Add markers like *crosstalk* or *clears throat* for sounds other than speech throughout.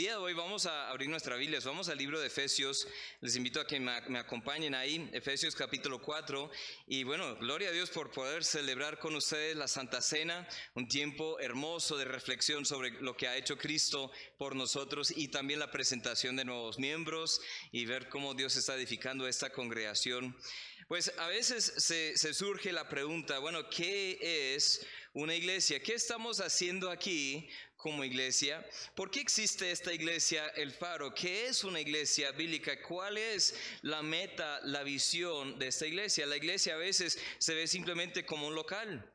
Día de hoy vamos a abrir nuestra Biblia, vamos al libro de Efesios, les invito a que me, acompañen ahí, Efesios capítulo 4, y bueno, gloria a Dios por poder celebrar con ustedes la Santa Cena, un tiempo hermoso de reflexión sobre lo que ha hecho Cristo por nosotros y también la presentación de nuevos miembros y ver cómo Dios está edificando esta congregación. Pues a veces se, se surge la pregunta, bueno, ¿qué es una iglesia? ¿Qué estamos haciendo aquí como iglesia. ¿Por qué existe esta iglesia, el faro? ¿Qué es una iglesia bíblica? ¿Cuál es la meta, la visión de esta iglesia? La iglesia a veces se ve simplemente como un local.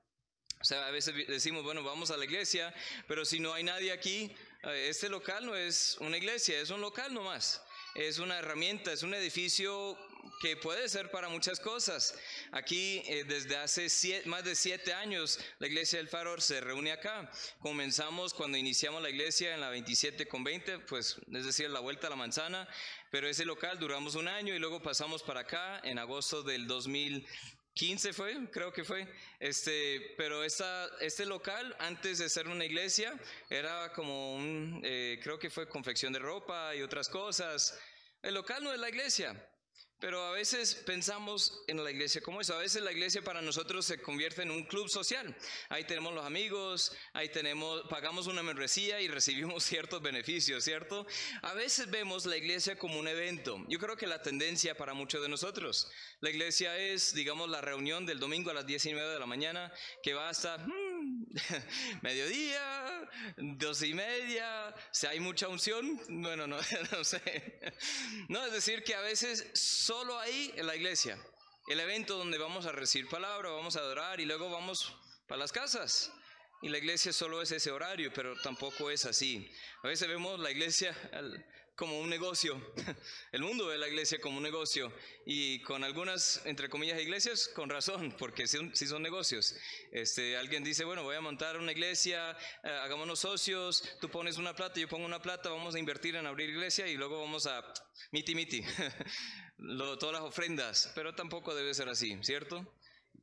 O sea, a veces decimos, bueno, vamos a la iglesia, pero si no hay nadie aquí, eh, este local no es una iglesia, es un local nomás. Es una herramienta, es un edificio que puede ser para muchas cosas. Aquí eh, desde hace más de siete años la iglesia del Faro se reúne acá. Comenzamos cuando iniciamos la iglesia en la 27 con 20, pues es decir, la vuelta a la manzana, pero ese local duramos un año y luego pasamos para acá en agosto del 2015 fue, creo que fue. Este, pero esta, este local, antes de ser una iglesia, era como un, eh, creo que fue confección de ropa y otras cosas. El local no es la iglesia. Pero a veces pensamos en la iglesia como eso. A veces la iglesia para nosotros se convierte en un club social. Ahí tenemos los amigos, ahí tenemos, pagamos una membresía y recibimos *laughs* ciertos beneficios, ¿cierto? A veces vemos la iglesia como un evento. Yo creo que la tendencia para muchos de nosotros. La iglesia es, digamos, la reunión del domingo a las 19 de la mañana que va hasta hmm, *laughs* mediodía, dos y media. Si hay mucha unción, bueno, no, *laughs* no sé. No, es decir, que a veces solo ahí en la iglesia, el evento donde vamos a recibir palabra, vamos a adorar y luego vamos para las casas. Y la iglesia solo es ese horario, pero tampoco es así. A veces vemos la iglesia como un negocio. *laughs* El mundo ve la iglesia como un negocio y con algunas, entre comillas, iglesias, con razón, porque si son, negocios. Este, alguien dice, bueno, voy a montar una iglesia, eh, hagámonos socios, tú pones una plata, yo pongo una plata, vamos a invertir en abrir iglesia y luego vamos a miti miti. *laughs* todas las ofrendas, pero tampoco debe ser así, ¿cierto?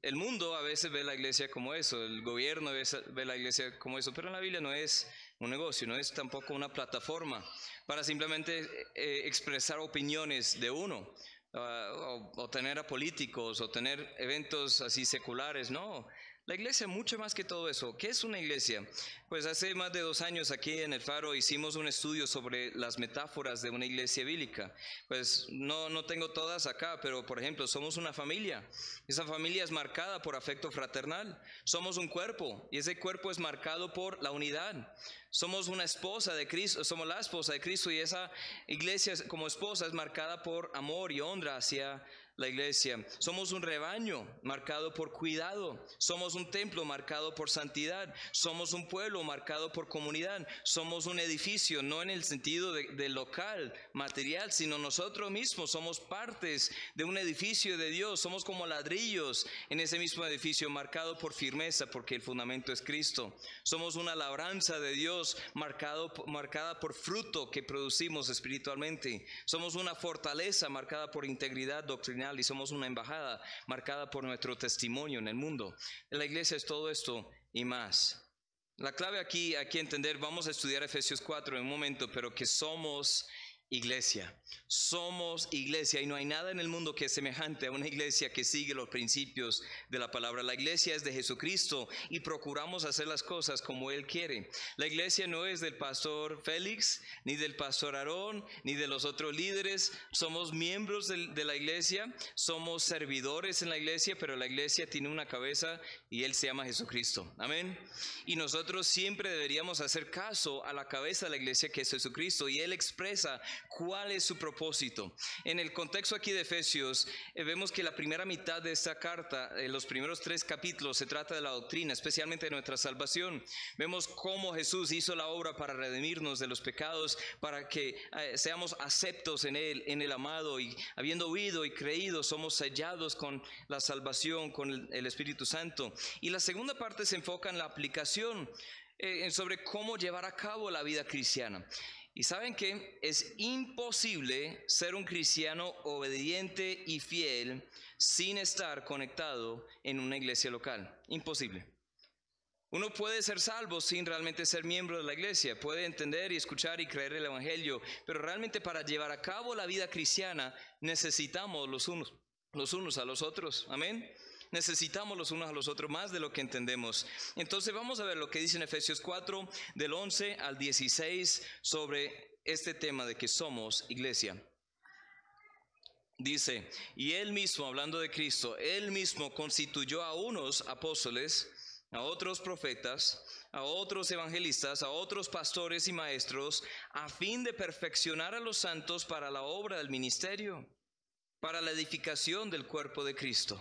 El mundo a veces ve la iglesia como eso, el gobierno ve la iglesia como eso, pero en la Biblia no es un negocio, no es tampoco una plataforma para simplemente eh, expresar opiniones de uno, ah, o, o, tener a políticos, o tener eventos así seculares, no. La iglesia, mucho más que todo eso. ¿Qué es una iglesia? Pues hace más de dos años aquí en el Faro hicimos un estudio sobre las metáforas de una iglesia bíblica. Pues no, no tengo todas acá, pero por ejemplo, somos una familia. Esa familia es marcada por afecto fraternal. Somos un cuerpo y ese cuerpo es marcado por la unidad. Somos una esposa de Cristo, somos la esposa de Cristo y esa iglesia como esposa es marcada por amor y honra hacia la iglesia. Somos un rebaño marcado por cuidado. Somos un templo marcado por santidad. Somos un pueblo marcado por comunidad. Somos un edificio, no en el sentido de, local, material, sino nosotros mismos somos partes de un edificio de Dios. Somos como ladrillos en ese mismo edificio marcado por firmeza porque el fundamento es Cristo. Somos una labranza de Dios marcado, marcada por fruto que producimos espiritualmente. Somos una fortaleza marcada por integridad doctrinal y somos una embajada marcada por nuestro testimonio en el mundo. La iglesia es todo esto y más. La clave aquí, aquí entender, vamos a estudiar Efesios 4 en un momento, pero que somos iglesia. Somos iglesia y no hay nada en el mundo que es semejante a una iglesia que sigue los principios de la palabra. La iglesia es de Jesucristo y procuramos hacer las cosas como Él quiere. La iglesia no es del pastor Félix, ni del pastor Aarón, ni de los otros líderes. Somos miembros de, la iglesia, somos servidores en la iglesia, pero la iglesia tiene una cabeza y Él se llama Jesucristo. Amén. Y nosotros siempre deberíamos hacer caso a la cabeza de la iglesia que es Jesucristo y Él expresa cuál es su propósito. En el contexto aquí de Efesios, eh, vemos que la primera mitad de esta carta, eh, los primeros tres capítulos, se trata de la doctrina, especialmente de nuestra salvación. Vemos cómo Jesús hizo la obra para redimirnos de los pecados, para que eh, seamos aceptos en Él, en el amado, y habiendo oído y creído, somos sellados con la salvación, con el Espíritu Santo. Y la segunda parte se enfoca en la aplicación sobre cómo llevar a cabo la vida cristiana. Y saben que es imposible ser un cristiano obediente y fiel sin estar conectado en una iglesia local. Imposible. Uno puede ser salvo sin realmente ser miembro de la iglesia, puede entender y escuchar y creer el Evangelio, pero realmente para llevar a cabo la vida cristiana necesitamos los unos, los unos a los otros. Amén. Necesitamos los unos a los otros más de lo que entendemos. Entonces vamos a ver lo que dice en Efesios 4, del 11 al 16, sobre este tema de que somos iglesia. Dice, y él mismo, hablando de Cristo, él mismo constituyó a unos apóstoles, a otros profetas, a otros evangelistas, a otros pastores y maestros, a fin de perfeccionar a los santos para la obra del ministerio, para la edificación del cuerpo de Cristo,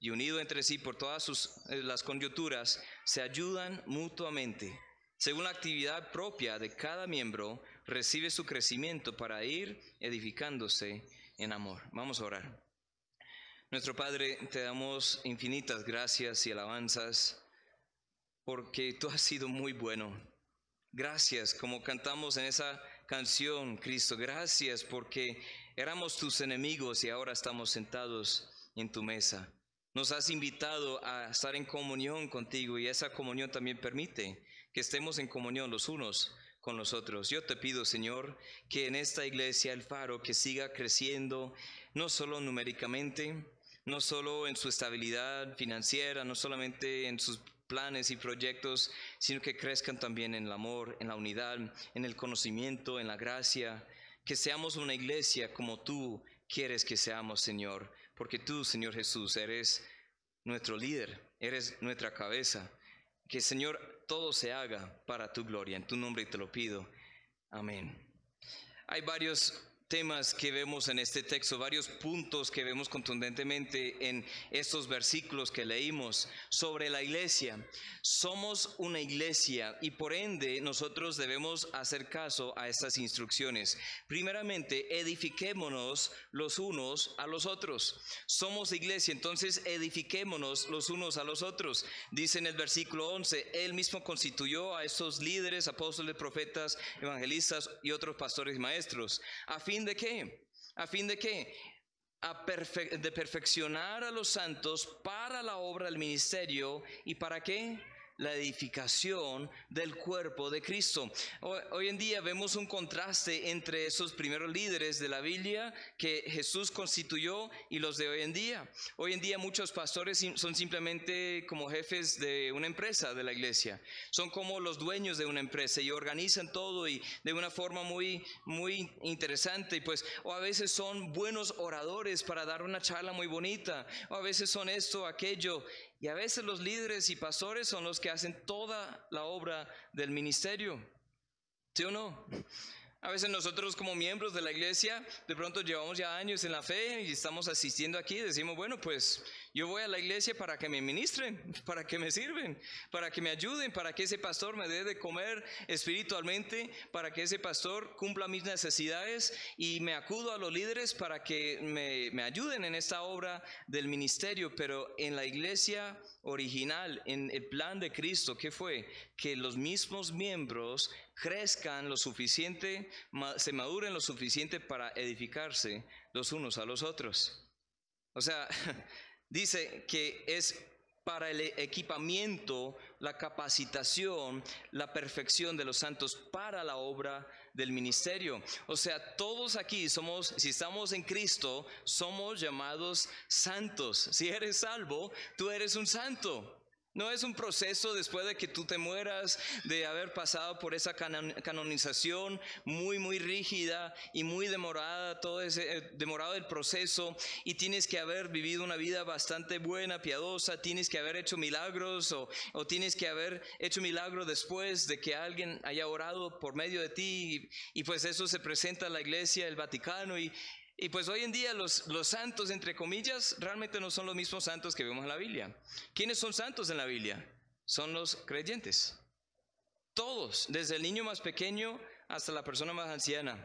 y unido entre sí por todas sus, eh, las coyunturas, se ayudan mutuamente. Según la actividad propia de cada miembro, recibe su crecimiento para ir edificándose en amor. Vamos a orar. Nuestro Padre, te damos infinitas gracias y alabanzas porque tú has sido muy bueno. Gracias, como cantamos en esa canción, Cristo, gracias porque éramos tus enemigos y ahora estamos sentados en tu mesa. Nos has invitado a estar en comunión contigo y esa comunión también permite que estemos en comunión los unos con los otros. Yo te pido, Señor, que en esta iglesia el faro que siga creciendo, no solo numéricamente, no solo en su estabilidad financiera, no solamente en sus planes y proyectos, sino que crezcan también en el amor, en la unidad, en el conocimiento, en la gracia, que seamos una iglesia como tú quieres que seamos, Señor, porque tú, Señor Jesús, eres nuestro líder, eres nuestra cabeza. Que, Señor, todo se haga para tu gloria. En tu nombre te lo pido. Amén. Hay varios temas que vemos en este texto, varios puntos que vemos contundentemente en estos versículos que leímos sobre la iglesia. Somos una iglesia y por ende nosotros debemos hacer caso a estas instrucciones. Primeramente, edifiquémonos los unos a los otros. Somos iglesia, entonces edifiquémonos los unos a los otros. Dice en el versículo 11, Él mismo constituyó a estos líderes, apóstoles, profetas, evangelistas y otros pastores y maestros, a fin de qué? ¿A fin de qué? de perfeccionar a los santos para la obra del ministerio y para qué? La edificación del cuerpo de Cristo. Hoy en día vemos un contraste entre esos primeros líderes de la Biblia que Jesús constituyó y los de hoy en día. Hoy en día muchos pastores son simplemente como jefes de una empresa de la iglesia. Son como los dueños de una empresa y organizan todo y de una forma muy muy interesante y pues o a veces son buenos oradores para dar una charla muy bonita, o a veces son esto, aquello y a veces los líderes y pastores son los que hacen toda la obra del ministerio. ¿Sí o no? A veces nosotros como miembros de la iglesia, de pronto llevamos ya años en la fe y estamos asistiendo aquí decimos, bueno, pues yo voy a la iglesia para que me ministren, *laughs* para que me sirven, para que me ayuden, para que ese pastor me dé de comer espiritualmente, para que ese pastor cumpla mis necesidades y me acudo a los líderes para que me, me ayuden en esta obra del ministerio. Pero en la iglesia original, en el plan de Cristo, ¿qué fue? Que los mismos miembros crezcan lo suficiente, se maduren lo suficiente para edificarse los unos a los otros. O sea, *laughs* dice que es para el equipamiento, la capacitación, la perfección de los santos para la obra del ministerio. O sea, todos aquí somos, si estamos en Cristo, somos llamados santos. Si eres salvo, tú eres un santo. No es un proceso después de que tú te mueras, de haber pasado por esa canonización muy, muy rígida y muy demorada, todo ese eh, demorado el proceso, y tienes que haber vivido una vida bastante buena, piadosa, tienes que haber hecho milagros o, o tienes que haber hecho milagros después de que alguien haya orado por medio de ti, y, y pues eso se presenta a la iglesia, el Vaticano, y, y pues hoy en día los, santos, entre comillas, realmente no son los mismos santos que vemos en la Biblia. ¿Quiénes son santos en la Biblia? Son los creyentes. Todos, desde el niño más pequeño hasta la persona más anciana.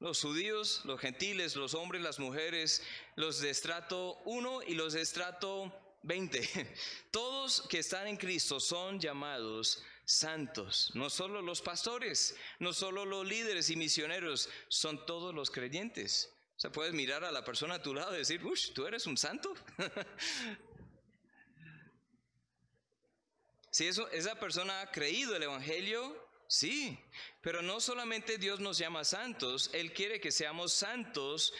Los judíos, los gentiles, los hombres, las mujeres, los de estrato 1 y los de estrato 20. *laughs* Todos que están en Cristo son llamados santos. No solo los pastores, no solo los líderes y misioneros, son todos los creyentes. O sea, puedes mirar a la persona a tu lado y decir, uff, tú eres un santo. *laughs* si eso, esa persona ha creído el Evangelio, sí, pero no solamente Dios nos llama santos, Él quiere que seamos santos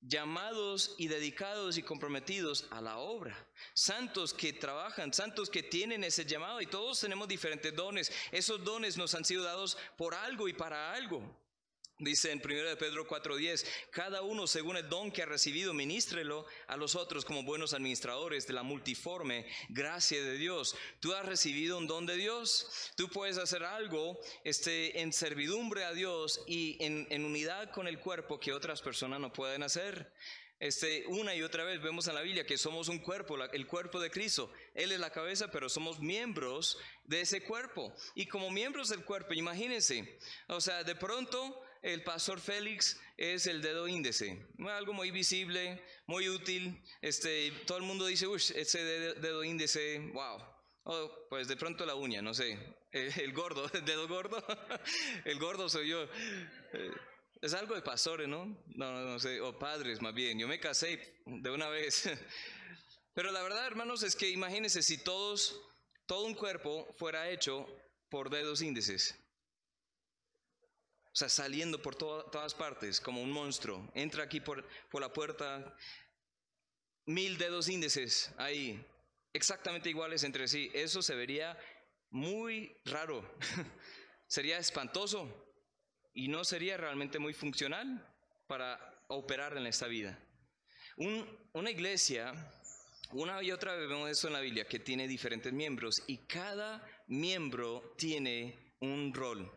llamados y dedicados y comprometidos a la obra. Santos que trabajan, santos que tienen ese llamado y todos tenemos diferentes dones. Esos dones nos han sido dados por algo y para algo. Dice en 1 de Pedro 4:10, cada uno según el don que ha recibido, ministrelo a los otros como buenos administradores de la multiforme gracia de Dios. Tú has recibido un don de Dios, tú puedes hacer algo este, en servidumbre a Dios y en, en unidad con el cuerpo que otras personas no pueden hacer. Este, una y otra vez vemos en la Biblia que somos un cuerpo, el cuerpo de Cristo. Él es la cabeza, pero somos miembros de ese cuerpo. Y como miembros del cuerpo, imagínense, o sea, de pronto el pastor Félix es el dedo índice, algo muy visible, muy útil. Este, todo el mundo dice, uy, ese dedo, índice, wow. Oh, pues de pronto la uña, no sé. El, gordo, el *laughs* dedo gordo. *laughs* el gordo soy yo. Eh, es algo de pastores, ¿no? ¿no? No, sé, o padres más bien. Yo me casé de una vez. *laughs* Pero la verdad, hermanos, es que imagínense si todos, todo un cuerpo fuera hecho por dedos índices. O sea, saliendo por todas partes como un monstruo. Entra aquí por, por la puerta, mil dedos índices ahí, exactamente iguales entre sí. Eso se vería muy raro. *laughs* sería espantoso y no sería realmente muy funcional para operar en esta vida. una iglesia, una y otra vez vemos eso en la Biblia, que tiene diferentes miembros y cada miembro tiene un rol.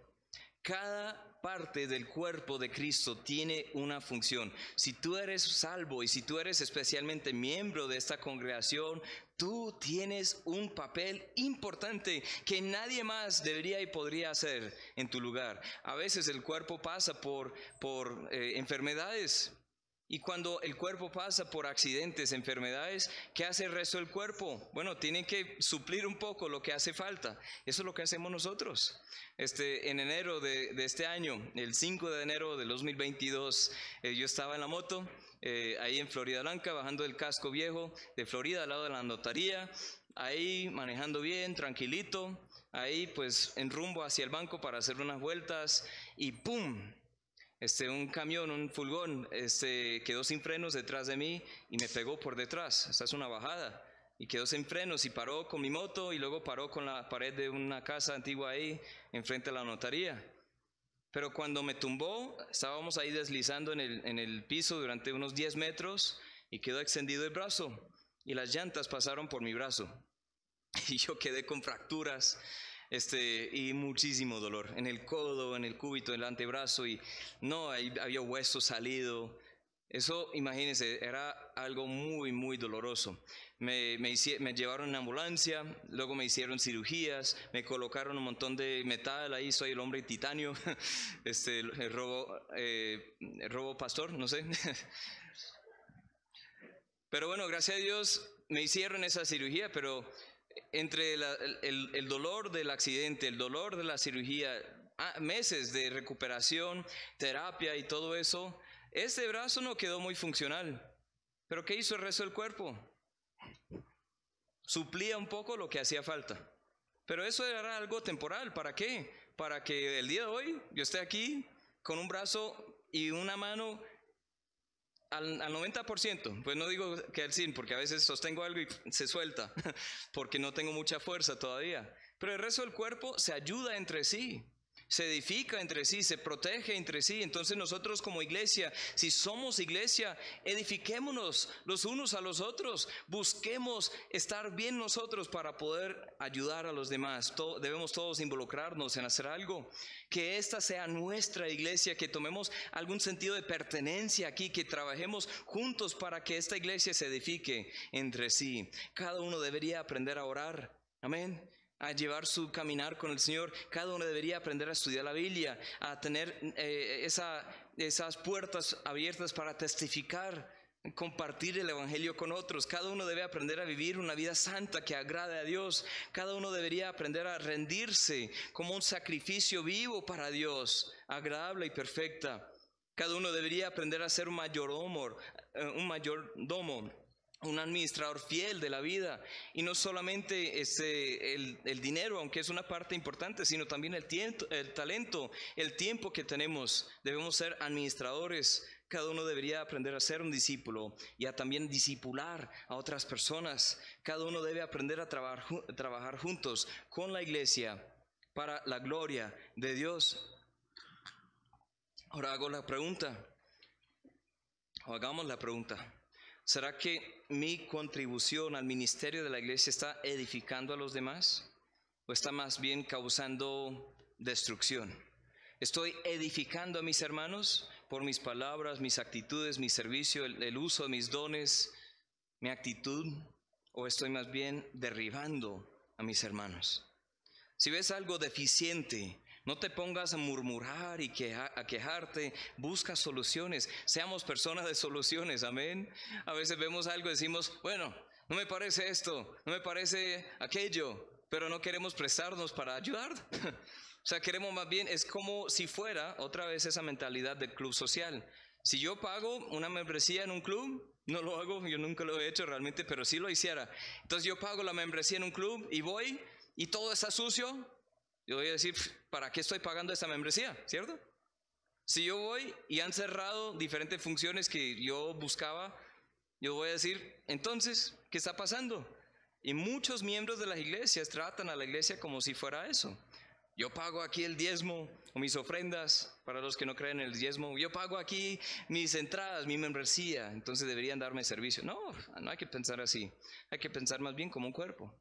Cada parte del cuerpo de Cristo tiene una función. Si tú eres salvo y si tú eres especialmente miembro de esta congregación, tú tienes un papel importante que nadie más debería y podría hacer en tu lugar. A veces el cuerpo pasa por, por eh, enfermedades, y cuando el cuerpo pasa por accidentes, enfermedades, ¿qué hace el resto del cuerpo? Bueno, tiene que suplir un poco lo que hace falta. Eso es lo que hacemos nosotros. Este, en enero de, este año, el 5 de enero de 2022, eh, yo estaba en la moto, eh, ahí en Florida Blanca, bajando del casco viejo de Florida, al lado de la notaría, ahí manejando bien, tranquilito, ahí pues en rumbo hacia el banco para hacer unas vueltas y ¡pum! Este, un camión, un fulgón, este, quedó sin frenos detrás de mí y me pegó por detrás. Esta es una bajada. Y quedó sin frenos y paró con mi moto y luego paró con la pared de una casa antigua ahí, enfrente de la notaría. Pero cuando me tumbó, estábamos ahí deslizando en el, en el piso durante unos 10 metros y quedó extendido el brazo. Y las llantas pasaron por mi brazo. *laughs* Y yo quedé con fracturas este, y muchísimo dolor en el codo, en el cúbito, en el antebrazo y no, había hueso salido. Eso, imagínense, era algo muy, muy doloroso. Me, me, llevaron en ambulancia, luego me hicieron cirugías, me colocaron un montón de metal, ahí soy el hombre titanio, *laughs* este, robo, eh, el robo pastor, no sé. *laughs* Pero bueno, gracias a Dios me hicieron esa cirugía, pero entre el, dolor del accidente, el dolor de la cirugía, ah, meses de recuperación, terapia y todo eso, ese brazo no quedó muy funcional. Pero ¿qué hizo el resto del cuerpo? Suplía un poco lo que hacía falta. Pero eso era algo temporal. ¿Para qué? Para que el día de hoy yo esté aquí con un brazo y una mano al, 90%, pues no digo que al 100, porque a veces sostengo algo y se suelta, *laughs* porque no tengo mucha fuerza todavía. Pero el resto del cuerpo se ayuda entre sí se edifica entre sí, se protege entre sí. Entonces nosotros como iglesia, si somos iglesia, edifiquémonos los unos a los otros, busquemos estar bien nosotros para poder ayudar a los demás. debemos todos involucrarnos en hacer algo. Que esta sea nuestra iglesia, que tomemos algún sentido de pertenencia aquí, que trabajemos juntos para que esta iglesia se edifique entre sí. Cada uno debería aprender a orar. Amén a llevar su caminar con el Señor. Cada uno debería aprender a estudiar la Biblia, a tener eh, esa, esas puertas abiertas para testificar, compartir el Evangelio con otros. Cada uno debe aprender a vivir una vida santa que agrade a Dios. Cada uno debería aprender a rendirse como un sacrificio vivo para Dios, agradable y perfecta. Cada uno debería aprender a ser un mayordomo, eh, un mayordomo un administrador fiel de la vida y no solamente este, el, dinero, aunque es una parte importante, sino también el, tiempo, el talento, el tiempo que tenemos. Debemos ser administradores. Cada uno debería aprender a ser un discípulo y a también discipular a otras personas. Cada uno debe aprender a trabajar, juntos con la iglesia para la gloria de Dios. Ahora hago la pregunta, hagamos la pregunta. ¿Será que mi contribución al ministerio de la iglesia está edificando a los demás? ¿O está más bien causando destrucción? ¿Estoy edificando a mis hermanos por mis palabras, mis actitudes, mi servicio, el, uso de mis dones, mi actitud? ¿O estoy más bien derribando a mis hermanos? Si ves algo deficiente no te pongas a murmurar y a quejarte, busca soluciones. Seamos personas de soluciones, amén. A veces vemos algo y decimos, bueno, no me parece esto, no me parece aquello, pero no queremos prestarnos para ayudar. *laughs* o sea, queremos más bien, es como si fuera otra vez esa mentalidad del club social. Si yo pago una membresía en un club, no lo hago, yo nunca lo he hecho realmente, pero si lo hiciera. Entonces yo pago la membresía en un club y voy y todo está sucio, yo voy a decir, ¿para qué estoy pagando esta membresía? ¿Cierto? Si yo voy y han cerrado diferentes funciones que yo buscaba, yo voy a decir, entonces, ¿qué está pasando? Y muchos miembros de las iglesias tratan a la iglesia como si fuera eso. Yo pago aquí el diezmo o mis ofrendas, para los que no creen en el diezmo. Yo pago aquí mis entradas, mi membresía, entonces deberían darme servicio. No, no hay que pensar así. Hay que pensar más bien como un cuerpo.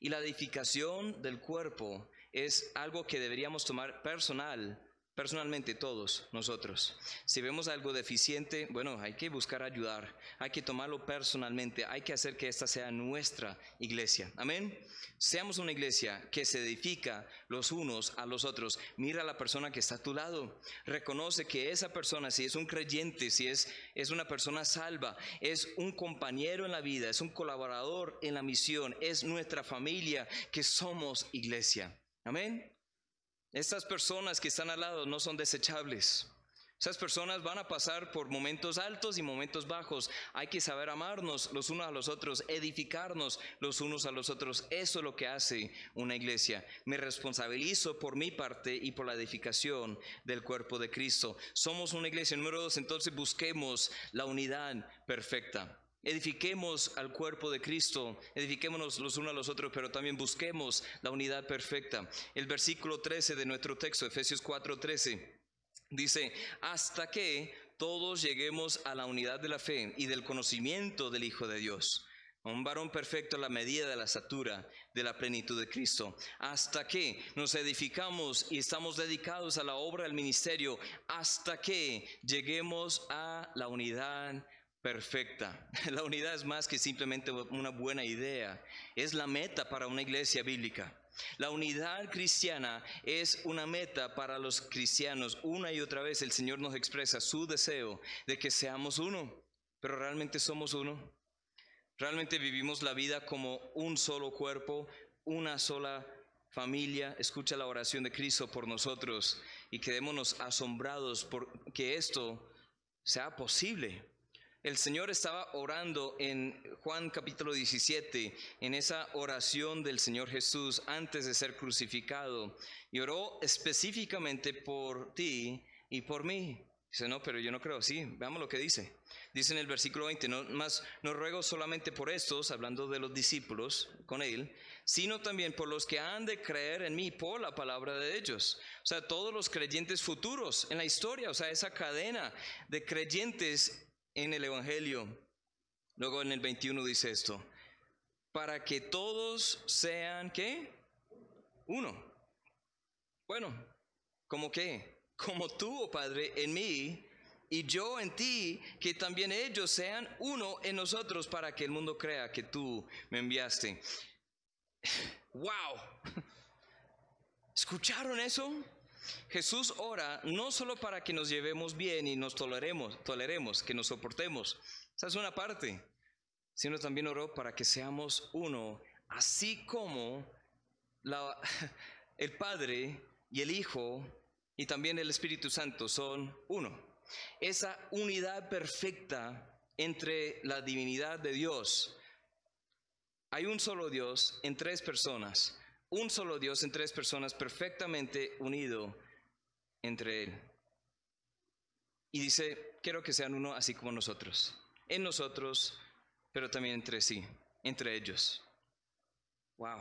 Y la edificación del cuerpo es algo que deberíamos tomar personal, personalmente todos nosotros. Si vemos algo deficiente, bueno, hay que buscar ayudar, hay que tomarlo personalmente, hay que hacer que esta sea nuestra iglesia. Amén. Seamos una iglesia que se edifica los unos a los otros. Mira a la persona que está a tu lado. Reconoce que esa persona, si es un creyente, si es, es una persona salva, es un compañero en la vida, es un colaborador en la misión, es nuestra familia, que somos iglesia. Amén. Estas personas que están al lado no son desechables. Esas personas van a pasar por momentos altos y momentos bajos. Hay que saber amarnos los unos a los otros, edificarnos los unos a los otros. Eso es lo que hace una iglesia. Me responsabilizo por mi parte y por la edificación del cuerpo de Cristo. Somos una iglesia. Número dos, entonces busquemos la unidad perfecta. Edifiquemos al cuerpo de Cristo, edifiquémonos los unos a los otros, pero también busquemos la unidad perfecta. El versículo 13 de nuestro texto, Efesios 4:13, dice, hasta que todos lleguemos a la unidad de la fe y del conocimiento del Hijo de Dios. Un varón perfecto a la medida de la estatura de la plenitud de Cristo. Hasta que nos edificamos y estamos dedicados a la obra del ministerio. Hasta que lleguemos a la unidad perfecta. *laughs* La unidad es más que simplemente una buena idea, es la meta para una iglesia bíblica. La unidad cristiana es una meta para los cristianos. Una y otra vez el Señor nos expresa su deseo de que seamos uno, pero realmente somos uno. Realmente vivimos la vida como un solo cuerpo, una sola familia. Escucha la oración de Cristo por nosotros y quedémonos asombrados por que esto sea posible. El Señor estaba orando en Juan capítulo 17, en esa oración del Señor Jesús antes de ser crucificado, y oró específicamente por ti y por mí. Dice, no, pero yo no creo. Sí, veamos lo que dice. Dice en el versículo 20, no más no ruego solamente por estos, hablando de los discípulos con él, sino también por los que han de creer en mí por la palabra de ellos. O sea, todos los creyentes futuros en la historia, o sea, esa cadena de creyentes en el Evangelio. Luego en el 21 dice esto, para que todos sean, ¿qué? Uno. Bueno, ¿como qué? Como tú, oh Padre, en mí y yo en ti, que también ellos sean uno en nosotros para que el mundo crea que tú me enviaste. *laughs* ¡Wow! *laughs* ¿Escucharon eso? Jesús ora no solo para que nos llevemos bien y nos toleremos, toleremos, que nos soportemos. Esa es una parte. Sino también oró para que seamos uno, así como *laughs* el Padre y el Hijo y también el Espíritu Santo son uno. Esa unidad perfecta entre la divinidad de Dios. Hay un solo Dios en tres personas, un solo Dios en tres personas perfectamente unido entre Él. Y dice, quiero que sean uno así como nosotros, en nosotros, pero también entre sí, entre ellos. Wow.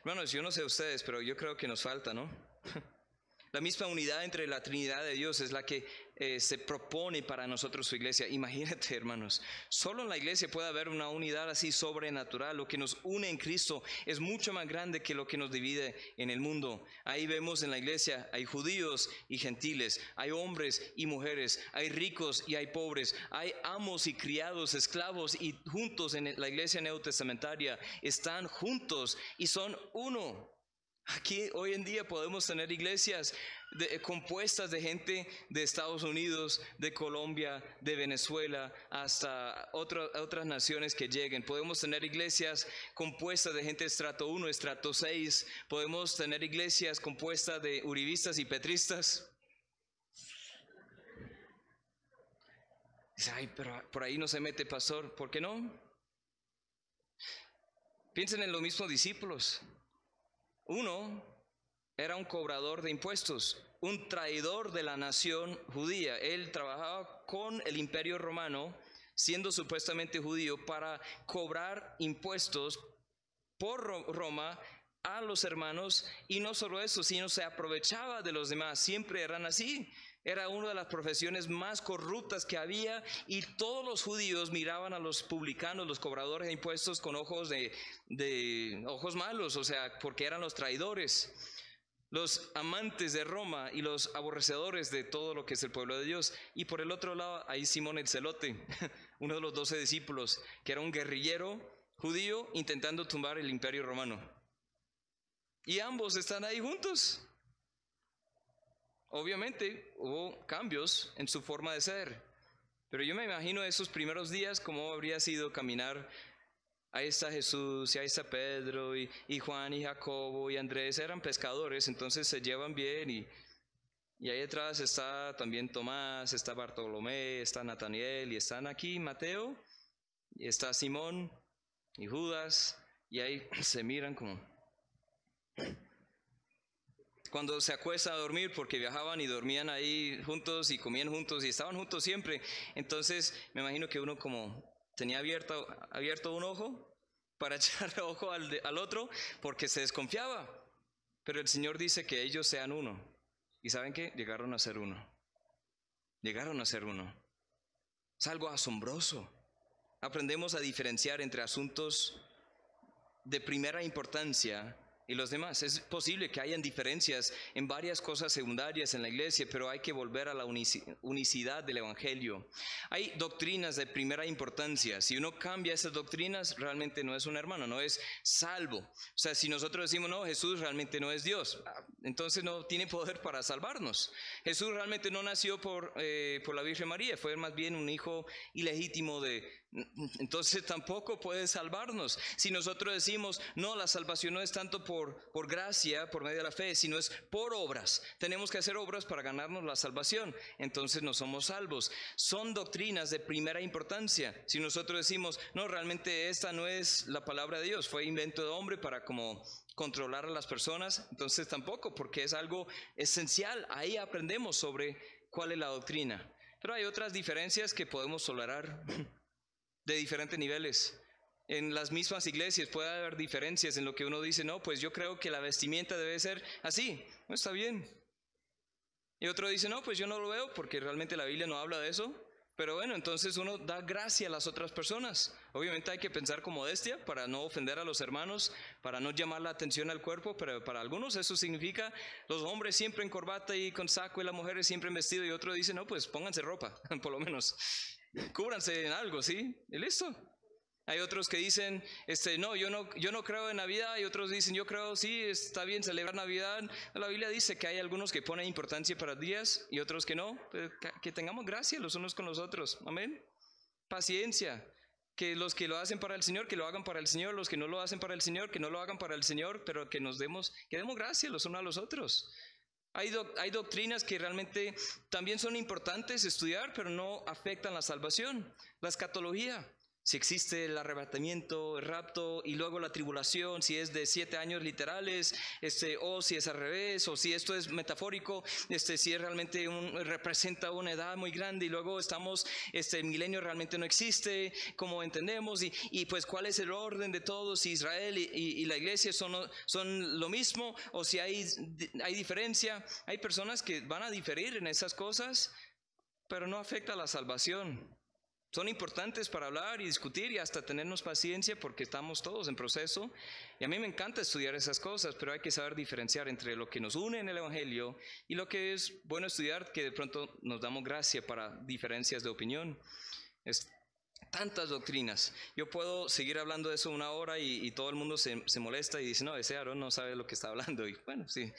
Hermanos, yo no sé ustedes, pero yo creo que nos falta, ¿no? *laughs* La misma unidad entre la Trinidad de Dios es la que eh, se propone para nosotros su iglesia. Imagínate, *laughs* hermanos, solo en la iglesia puede haber una unidad así sobrenatural. Lo que nos une en Cristo es mucho más grande que lo que nos divide en el mundo. Ahí vemos en la iglesia, hay judíos y gentiles, hay hombres y mujeres, hay ricos y hay pobres, hay amos y criados, esclavos y juntos en la iglesia neotestamentaria están juntos y son uno. Aquí hoy en día podemos tener iglesias compuestas de gente de Estados Unidos, de Colombia, de Venezuela, hasta otras naciones que lleguen. Podemos tener iglesias compuestas de gente de estrato 1, estrato 6. Podemos tener iglesias compuestas de uribistas y petristas. Dice, ay, pero por ahí no se mete pastor. ¿Por qué no? Piensen en los mismos discípulos. Uno era un cobrador de impuestos, un traidor de la nación judía. Él trabajaba con el imperio romano, siendo supuestamente judío, para cobrar impuestos por Roma a los hermanos y no solo eso, sino se aprovechaba de los demás. Siempre eran así. Era una de las profesiones más corruptas que había y todos los judíos miraban a los publicanos, los cobradores de impuestos con ojos de, de ojos malos, o sea, porque eran los traidores, los amantes de Roma y los aborrecedores de todo lo que es el pueblo de Dios. Y por el otro lado, hay Simón el Celote, *laughs* uno de los doce discípulos, que era un guerrillero judío intentando tumbar el imperio romano. Y ambos están ahí juntos. Obviamente hubo cambios en su forma de ser, pero yo me imagino esos primeros días cómo habría sido caminar. Ahí está Jesús, y ahí está Pedro, y, Juan, y Jacobo, y Andrés, eran pescadores, entonces se llevan bien, y, y ahí detrás está también Tomás, está Bartolomé, está Nataniel, y están aquí Mateo, y está Simón, y Judas, y ahí *clears throat* se miran como cuando se acuesta a dormir, porque viajaban y dormían ahí juntos y comían juntos y estaban juntos siempre. Entonces me imagino que uno como tenía abierto, abierto un ojo para *laughs* echarle ojo al, al otro porque se desconfiaba. Pero el Señor dice que ellos sean uno. ¿Y saben qué? Llegaron a ser uno. Llegaron a ser uno. Es algo asombroso. Aprendemos a diferenciar entre asuntos de primera importancia y los demás. Es posible que hayan diferencias en varias cosas secundarias en la iglesia, pero hay que volver a la unicidad del Evangelio. Hay doctrinas de primera importancia. Si uno cambia esas doctrinas, realmente no es un hermano, no es salvo. O sea, si nosotros decimos, no, Jesús realmente no es Dios, ah, entonces no tiene poder para salvarnos. Jesús realmente no nació por, eh, por la Virgen María, fue más bien un hijo ilegítimo de, entonces tampoco puede salvarnos. Si nosotros decimos, no, la salvación no es tanto por, por gracia, por medio de la fe, sino es por obras. Tenemos que hacer obras para ganarnos la salvación. Entonces no somos salvos. Son doctrinas de primera importancia. Si nosotros decimos, no, realmente esta no es la palabra de Dios, fue invento de hombre para como controlar a las personas, entonces tampoco, porque es algo esencial. Ahí aprendemos sobre cuál es la doctrina. Pero hay otras diferencias que podemos tolerar de diferentes niveles. En las mismas iglesias puede haber diferencias en lo que uno dice, no, pues yo creo que la vestimenta debe ser así, no está bien. Y otro dice, no, pues yo no lo veo porque realmente la Biblia no habla de eso. Pero bueno, entonces uno da gracia a las otras personas. Obviamente hay que pensar con modestia para no ofender a los hermanos, para no llamar la atención al cuerpo, pero para algunos eso significa los hombres siempre en corbata y con saco y las mujeres siempre en vestido y otro dice, no, pues pónganse ropa, *laughs* por lo menos. Cúbranse en algo, ¿sí? Y listo. Hay otros que dicen, este, no, yo no, yo no creo en Navidad, y otros dicen, yo creo, sí, está bien celebrar Navidad. La Biblia dice que hay algunos que ponen importancia para días y otros que no. Que tengamos gracia los unos con los otros. Amén. Paciencia. Que los que lo hacen para el Señor, que lo hagan para el Señor. Los que no lo hacen para el Señor, que no lo hagan para el Señor, pero que nos demos, que demos gracia los unos a los otros. Hay, hay, doctrinas que realmente también son importantes estudiar, pero no afectan la salvación. La escatología si existe el arrebatamiento, el rapto y luego la tribulación, si es de siete años literales, este, o si es al revés, o si esto es metafórico, este, si es realmente un, representa una edad muy grande y luego estamos, este, el milenio realmente no existe, como entendemos, y, y pues cuál es el orden de todos, si Israel y, y, la iglesia son, son lo mismo, o si hay, hay diferencia. Hay personas que van a diferir en esas cosas, pero no afecta la salvación. Son importantes para hablar y discutir y hasta tenernos paciencia porque estamos todos en proceso. Y a mí me encanta estudiar esas cosas, pero hay que saber diferenciar entre lo que nos une en el Evangelio y lo que es bueno estudiar, que de pronto nos damos gracia para diferencias de opinión. Es tantas doctrinas. Yo puedo seguir hablando de eso una hora y, todo el mundo se, se, molesta y dice, no, ese no sabe lo que está hablando. Y bueno, sí.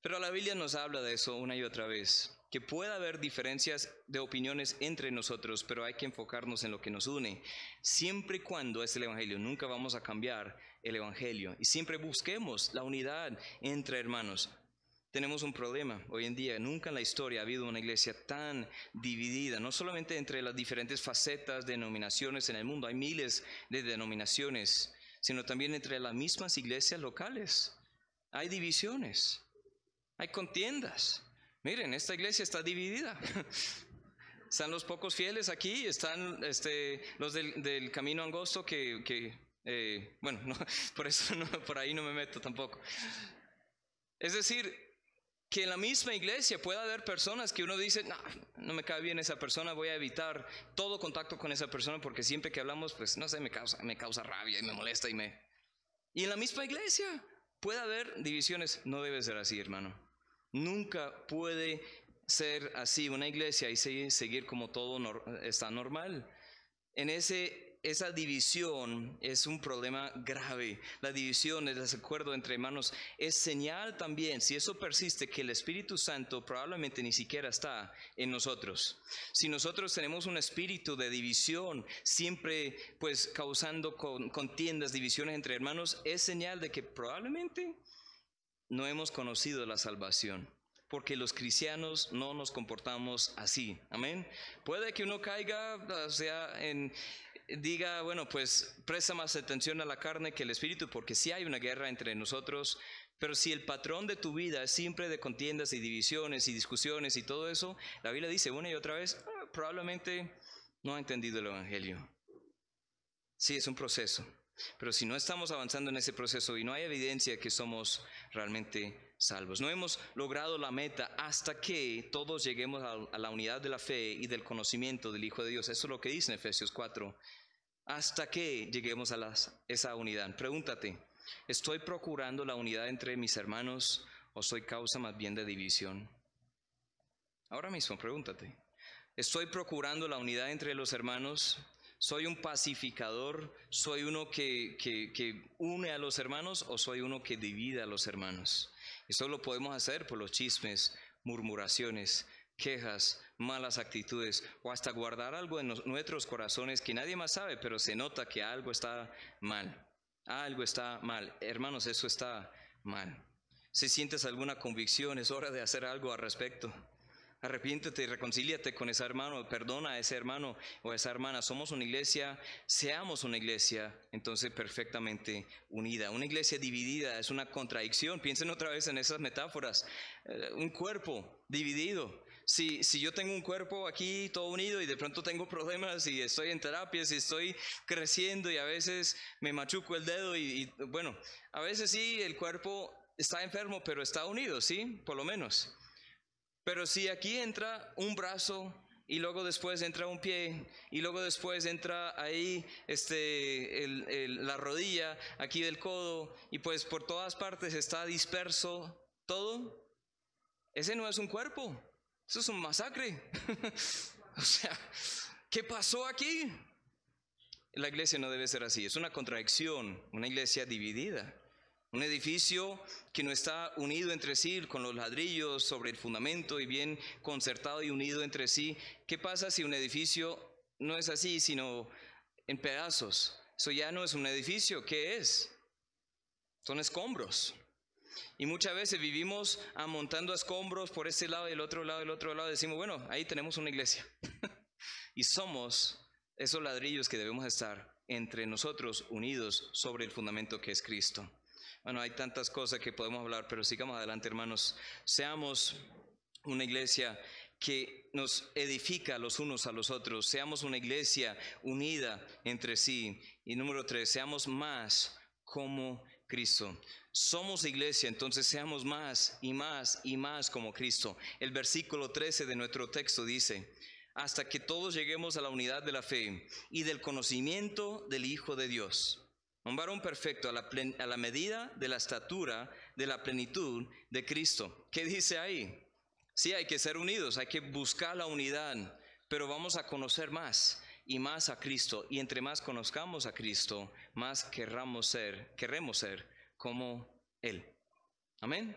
Pero la Biblia nos habla de eso una y otra vez que pueda haber diferencias de opiniones entre nosotros, pero hay que enfocarnos en lo que nos une. Siempre y cuando es el Evangelio, nunca vamos a cambiar el Evangelio. Y siempre busquemos la unidad entre hermanos. Tenemos un problema hoy en día. Nunca en la historia ha habido una iglesia tan dividida, no solamente entre las diferentes facetas, denominaciones en el mundo, hay miles de denominaciones, sino también entre las mismas iglesias locales. Hay divisiones, hay contiendas. Miren, esta iglesia está dividida. *laughs* Están los pocos fieles aquí, están este, los del, camino angosto que, eh, bueno, *laughs* por eso por ahí no me meto tampoco. Es decir, que en la misma iglesia pueda haber personas que uno dice, no, no me cae bien esa persona, voy a evitar todo contacto con esa persona porque siempre que hablamos, pues no sé, me causa, me causa rabia y me molesta y me... Y en la misma iglesia puede haber divisiones, no debe ser así, hermano. Nunca puede ser así una iglesia y seguir como todo está normal. En ese, esa división es un problema grave. La división, el desacuerdo entre hermanos es señal también, si eso persiste, que el Espíritu Santo probablemente ni siquiera está en nosotros. Si nosotros tenemos un espíritu de división, siempre pues causando contiendas, divisiones entre hermanos, es señal de que probablemente no hemos conocido la salvación, porque los cristianos no nos comportamos así. Amén. Puede que uno caiga, o sea, diga, bueno, pues presta más atención a la carne que el espíritu, porque sí hay una guerra entre nosotros, pero si el patrón de tu vida es siempre de contiendas y divisiones y discusiones y todo eso, la Biblia dice una y otra vez, ah, probablemente no ha entendido el Evangelio. Sí, es un proceso. Pero si no estamos avanzando en ese proceso y no hay evidencia que somos realmente salvos, no hemos logrado la meta hasta que todos lleguemos a, la unidad de la fe y del conocimiento del Hijo de Dios. Eso es lo que dice en Efesios 4. Hasta que lleguemos a esa unidad. Pregúntate, ¿estoy procurando la unidad entre mis hermanos o soy causa más bien de división? Ahora mismo, pregúntate. ¿Estoy procurando la unidad entre los hermanos ¿Soy un pacificador? ¿Soy uno que, une a los hermanos o soy uno que divide a los hermanos? Eso lo podemos hacer por los chismes, murmuraciones, quejas, malas actitudes o hasta guardar algo en nuestros corazones que nadie más sabe, pero se nota que algo está mal. Algo está mal. Hermanos, eso está mal. Si sientes alguna convicción, es hora de hacer algo al respecto. Arrepiéntete reconcíliate con ese hermano, perdona a ese hermano o a esa hermana. Somos una iglesia, seamos una iglesia entonces perfectamente unida. Una iglesia dividida es una contradicción. Piensen otra vez en esas metáforas. Eh, un cuerpo dividido. Si, si yo tengo un cuerpo aquí todo unido y de pronto tengo problemas y estoy en terapia, si estoy creciendo y a veces me machuco el dedo y bueno, a veces sí el cuerpo está enfermo, pero está unido, ¿sí? Por lo menos. Pero si aquí entra un brazo y luego después entra un pie y luego después entra ahí este, la rodilla aquí del codo y pues por todas partes está disperso todo, ese no es un cuerpo, eso es un masacre. *laughs* o sea, ¿qué pasó aquí? la iglesia no debe ser así. Es una contradicción, una iglesia dividida. Un edificio que no está unido entre sí con los ladrillos sobre el fundamento y bien concertado y unido entre sí. ¿Qué pasa si un edificio no es así, sino en pedazos? Eso ya no es un edificio. ¿Qué es? Son escombros. Y muchas veces vivimos amontando escombros por este lado y el otro lado y el otro lado. Decimos, bueno, ahí tenemos una iglesia. *laughs* y somos esos ladrillos que debemos estar entre nosotros unidos sobre el fundamento que es Cristo. Bueno, hay tantas cosas que podemos hablar, pero sigamos adelante, hermanos. Seamos una iglesia que nos edifica los unos a los otros. Seamos una iglesia unida entre sí. Y número tres, seamos más como Cristo. Somos iglesia, entonces seamos más y más y más como Cristo. El versículo 13 de nuestro texto dice, hasta que todos lleguemos a la unidad de la fe y del conocimiento del Hijo de Dios. Un varón perfecto a la, medida de la estatura de la plenitud de Cristo. ¿Qué dice ahí? Sí, hay que ser unidos, hay que buscar la unidad, pero vamos a conocer más y más a Cristo. Y entre más conozcamos a Cristo, más querramos ser, querremos ser como Él. Amén.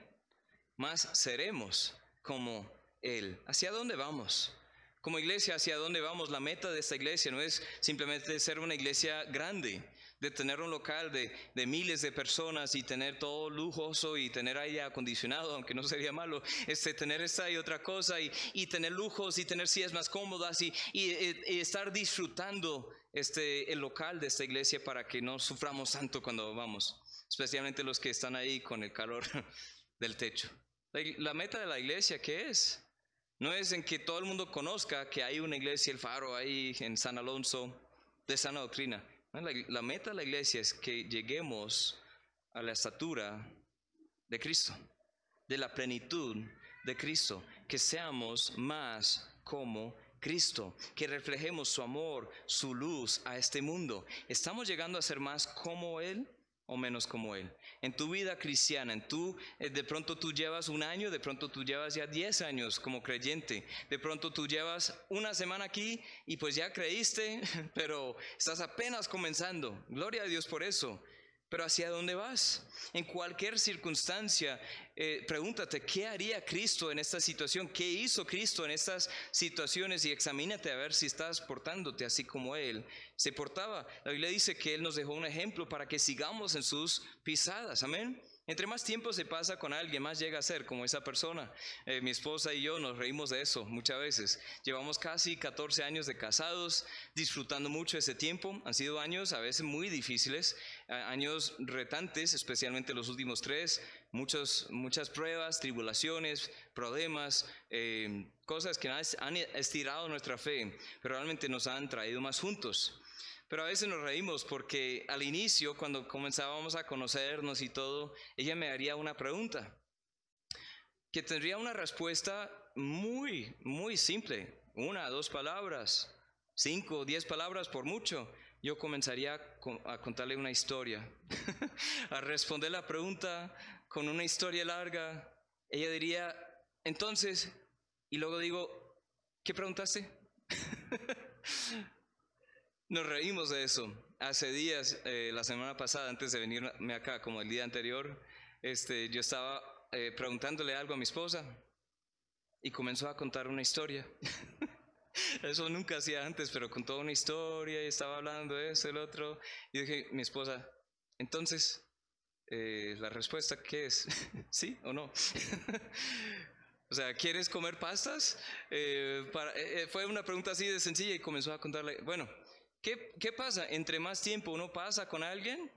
Más seremos como Él. ¿Hacia dónde vamos? Como iglesia, ¿hacia dónde vamos? La meta de esta iglesia no es simplemente ser una iglesia grande, de tener un local de, miles de personas y tener todo lujoso y tener aire acondicionado, aunque no sería malo, este, tener esta y otra cosa y, tener lujos y tener sillas más cómodas y, estar disfrutando este, el local de esta iglesia para que no suframos tanto cuando vamos, especialmente los que están ahí con el calor *laughs* del techo. La, meta de la iglesia, ¿qué es? No es en que todo el mundo conozca que hay una iglesia, el faro ahí en San Alonso, de sana doctrina. La, meta de la iglesia es que lleguemos a la estatura de Cristo, de la plenitud de Cristo, que seamos más como Cristo, que reflejemos su amor, su luz a este mundo. ¿Estamos llegando a ser más como Él? O menos como Él. En tu vida cristiana, en tu, eh, de pronto tú llevas un año, de pronto tú llevas ya 10 años como creyente, de pronto tú llevas una semana aquí y pues ya creíste, *laughs* pero estás apenas comenzando. Gloria a Dios por eso. Pero ¿hacia dónde vas? En cualquier circunstancia, eh, pregúntate, ¿qué haría Cristo en esta situación? ¿Qué hizo Cristo en estas situaciones? Y examínate a ver si estás portándote así como Él se portaba. La Biblia dice que Él nos dejó un ejemplo para que sigamos en sus pisadas. Amén. Entre más tiempo se pasa con alguien, más llega a ser como esa persona. Eh, mi esposa y yo nos reímos de eso muchas veces. Llevamos casi 14 años de casados, disfrutando mucho ese tiempo. Han sido años a veces muy difíciles, años retantes, especialmente los últimos tres. Muchos, muchas pruebas, tribulaciones, problemas, eh, cosas que han estirado nuestra fe, pero realmente nos han traído más juntos. Pero a veces nos reímos porque al inicio, cuando comenzábamos a conocernos y todo, ella me haría una pregunta que tendría una respuesta muy, muy simple. Una, dos palabras, cinco, diez palabras por mucho. Yo comenzaría a contarle una historia, *laughs* a responder la pregunta con una historia larga. Ella diría, entonces, y luego digo, ¿qué preguntaste? *laughs* Nos reímos de eso. Hace días, eh, la semana pasada, antes de venirme acá, como el día anterior, este, yo estaba eh, preguntándole algo a mi esposa y comenzó a contar una historia. *laughs* eso nunca hacía antes, pero contó una historia y estaba hablando de eso, el otro. Y dije, mi esposa, entonces, eh, ¿la respuesta qué es? *laughs* ¿Sí o no? *laughs* O sea, ¿quieres comer pastas? fue una pregunta así de sencilla y comenzó a contarle, bueno, ¿Qué, pasa? Entre más tiempo uno pasa con alguien,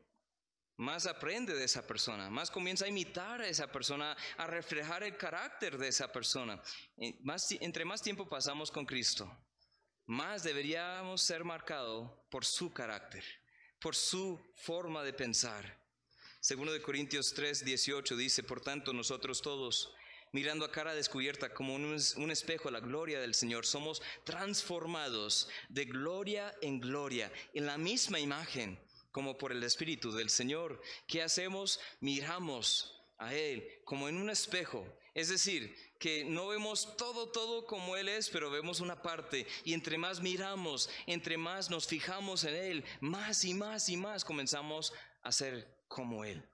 más aprende de esa persona, más comienza a imitar a esa persona, a reflejar el carácter de esa persona. Más, entre más tiempo pasamos con Cristo, más deberíamos ser marcados por su carácter, por su forma de pensar. Segundo de Corintios 3, 18 dice, por tanto nosotros todos, mirando a cara descubierta como un, espejo la gloria del Señor. Somos transformados de gloria en gloria, en la misma imagen, como por el Espíritu del Señor. ¿Qué hacemos? Miramos a Él como en un espejo Es decir, que no vemos todo, todo como Él es, pero vemos una parte. Y entre más miramos, entre más nos fijamos en Él, más y más y más comenzamos a ser como Él.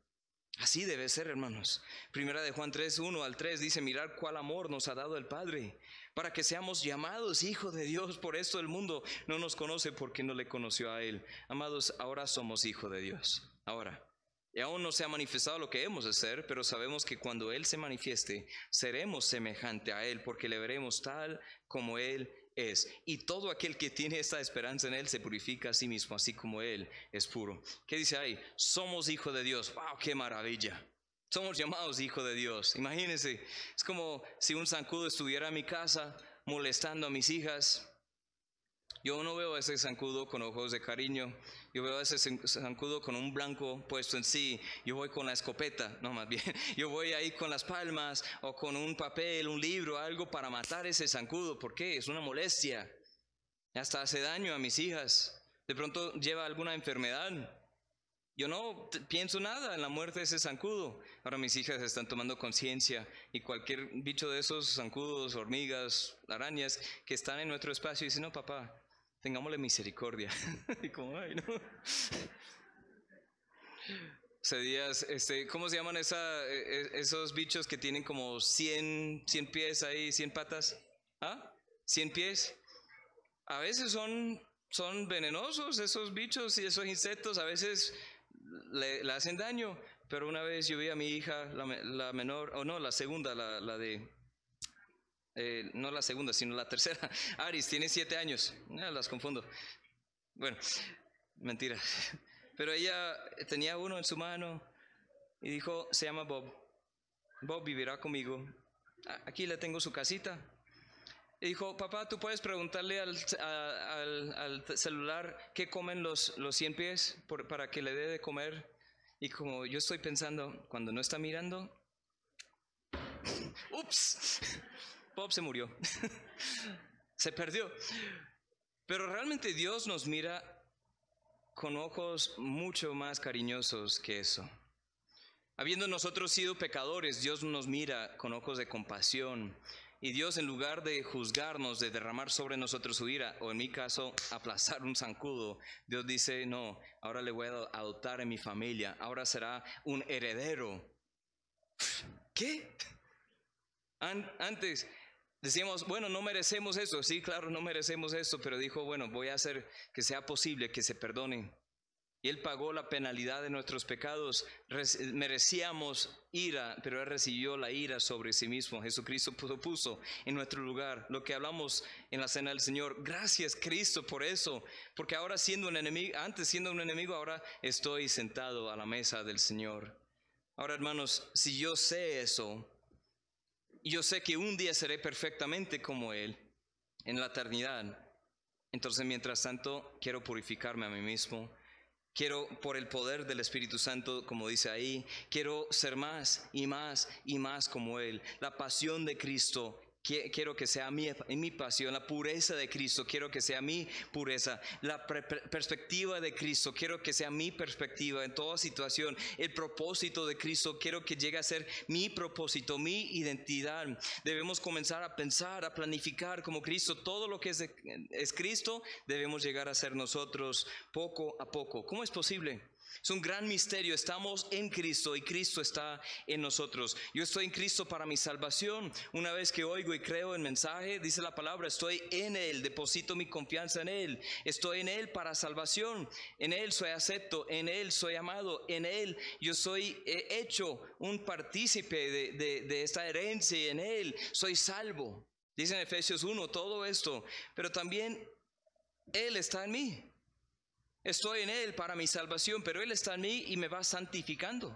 Así debe ser, hermanos. Primera de Juan 3, 1 al 3 dice, mirar cuál amor nos ha dado el Padre, para que seamos llamados hijos de Dios. Por esto el mundo no nos conoce porque no le conoció a Él. Amados, ahora somos hijos de Dios. Ahora. Y aún no se ha manifestado lo que hemos de ser, pero sabemos que cuando Él se manifieste, seremos semejante a Él, porque le veremos tal como Él es. Y todo aquel que tiene esta esperanza en Él se purifica a sí mismo, así como Él es puro. ¿Qué dice ahí? Somos hijos de Dios. ¡Wow! ¡Qué maravilla! Somos llamados hijos de Dios. Imagínense, es como si un zancudo estuviera en mi casa molestando a mis hijas. Yo no veo a ese zancudo con ojos de cariño. Yo veo a ese zancudo con un blanco puesto en sí. Yo voy con la escopeta, no más bien. *laughs* Yo voy ahí con las palmas o con un papel, un libro, algo para matar ese zancudo. ¿Por qué? Es una molestia. Hasta hace daño a mis hijas. De pronto lleva alguna enfermedad. Yo no pienso nada en la muerte de ese zancudo. Ahora mis hijas están tomando conciencia y cualquier bicho de esos zancudos, hormigas, arañas que están en nuestro espacio dicen, no papá, tengámosle misericordia. *laughs* y como, ay, no. días, este, ¿cómo se llaman esa, e, e, esos bichos que tienen como 100, 100 pies ahí, 100 patas? ¿Ah? ¿100 pies? A veces son, son venenosos esos bichos y esos insectos, a veces le, hacen daño, pero una vez yo vi a mi hija, la, la menor, o no, la segunda, la de eh, no la segunda, sino la tercera. *laughs* Aris tiene siete años, las confundo. Bueno, mentira. Pero ella tenía uno en su mano y dijo, se llama Bob. Bob vivirá conmigo. Aquí le tengo su casita. Y dijo, papá, ¿tú puedes preguntarle al, al, celular qué comen los, los 100 pies para que le dé de comer? Y como yo estoy pensando, cuando no está mirando, *laughs* ups, Bob se murió, *laughs* se perdió. Pero realmente Dios nos mira con ojos mucho más cariñosos que eso. Habiendo nosotros sido pecadores, Dios nos mira con ojos de compasión. Y Dios en lugar de juzgarnos, de derramar sobre nosotros su ira, o en mi caso, aplazar un zancudo, Dios dice, no, ahora le voy a adoptar en mi familia, ahora será un heredero. ¿Qué? Antes Decíamos, bueno, no merecemos eso. Sí, claro, no merecemos esto, pero dijo, bueno, voy a hacer que sea posible que se perdonen. Y Él pagó la penalidad de nuestros pecados. Merecíamos ira, pero Él recibió la ira sobre sí mismo. Jesucristo puso en nuestro lugar lo que hablamos en la cena del Señor. Gracias Cristo por eso, porque ahora siendo un enemigo, antes siendo un enemigo, ahora estoy sentado a la mesa del Señor. Ahora hermanos, si yo sé eso, yo sé que un día seré perfectamente como Él en la eternidad. Entonces, mientras tanto, quiero purificarme a mí mismo. Quiero, por el poder del Espíritu Santo, como dice ahí, quiero ser más y más y más como Él. La pasión de Cristo Quiero que sea mi, mi pasión, la pureza de Cristo, quiero que sea mi pureza, la perspectiva de Cristo, quiero que sea mi perspectiva en toda situación, el propósito de Cristo, quiero que llegue a ser mi propósito, mi identidad. Debemos comenzar a pensar, a planificar como Cristo, todo lo que es, es Cristo, debemos llegar a ser nosotros poco a poco. ¿Cómo es posible? Es un gran misterio. Estamos en Cristo y Cristo está en nosotros. Yo estoy en Cristo para mi salvación. Una vez que oigo y creo el mensaje, dice la palabra, estoy en Él, deposito mi confianza en Él. Estoy en Él para salvación. En Él soy acepto, en Él soy amado, en Él yo soy hecho un partícipe de, de esta herencia y en Él soy salvo. Dice en Efesios 1 todo esto, pero también Él está en mí. Estoy en Él para mi salvación, pero Él está en mí y me va santificando,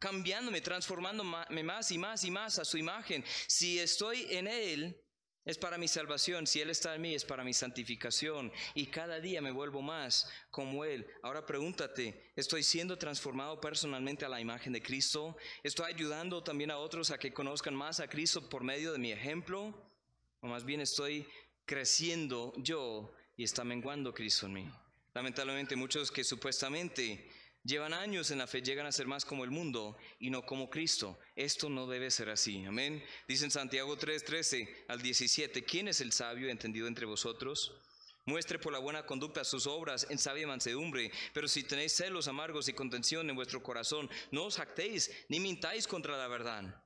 cambiándome, transformándome más y más y más a su imagen. Si estoy en Él, es para mi salvación. Si Él está en mí, es para mi santificación. Y cada día me vuelvo más como Él. Ahora pregúntate, ¿estoy siendo transformado personalmente a la imagen de Cristo? ¿Estoy ayudando también a otros a que conozcan más a Cristo por medio de mi ejemplo? O más bien estoy creciendo yo y está menguando Cristo en mí. Lamentablemente muchos que supuestamente Llevan años en la fe, llegan a ser más como el mundo y no como Cristo. Esto no debe ser así. Amén. Dice en Santiago 3, 13 al 17, ¿quién es el sabio entendido entre vosotros? Muestre por la buena conducta sus obras en sabia mansedumbre. Pero si tenéis celos amargos y contención en vuestro corazón, no os jactéis ni mintáis contra la verdad.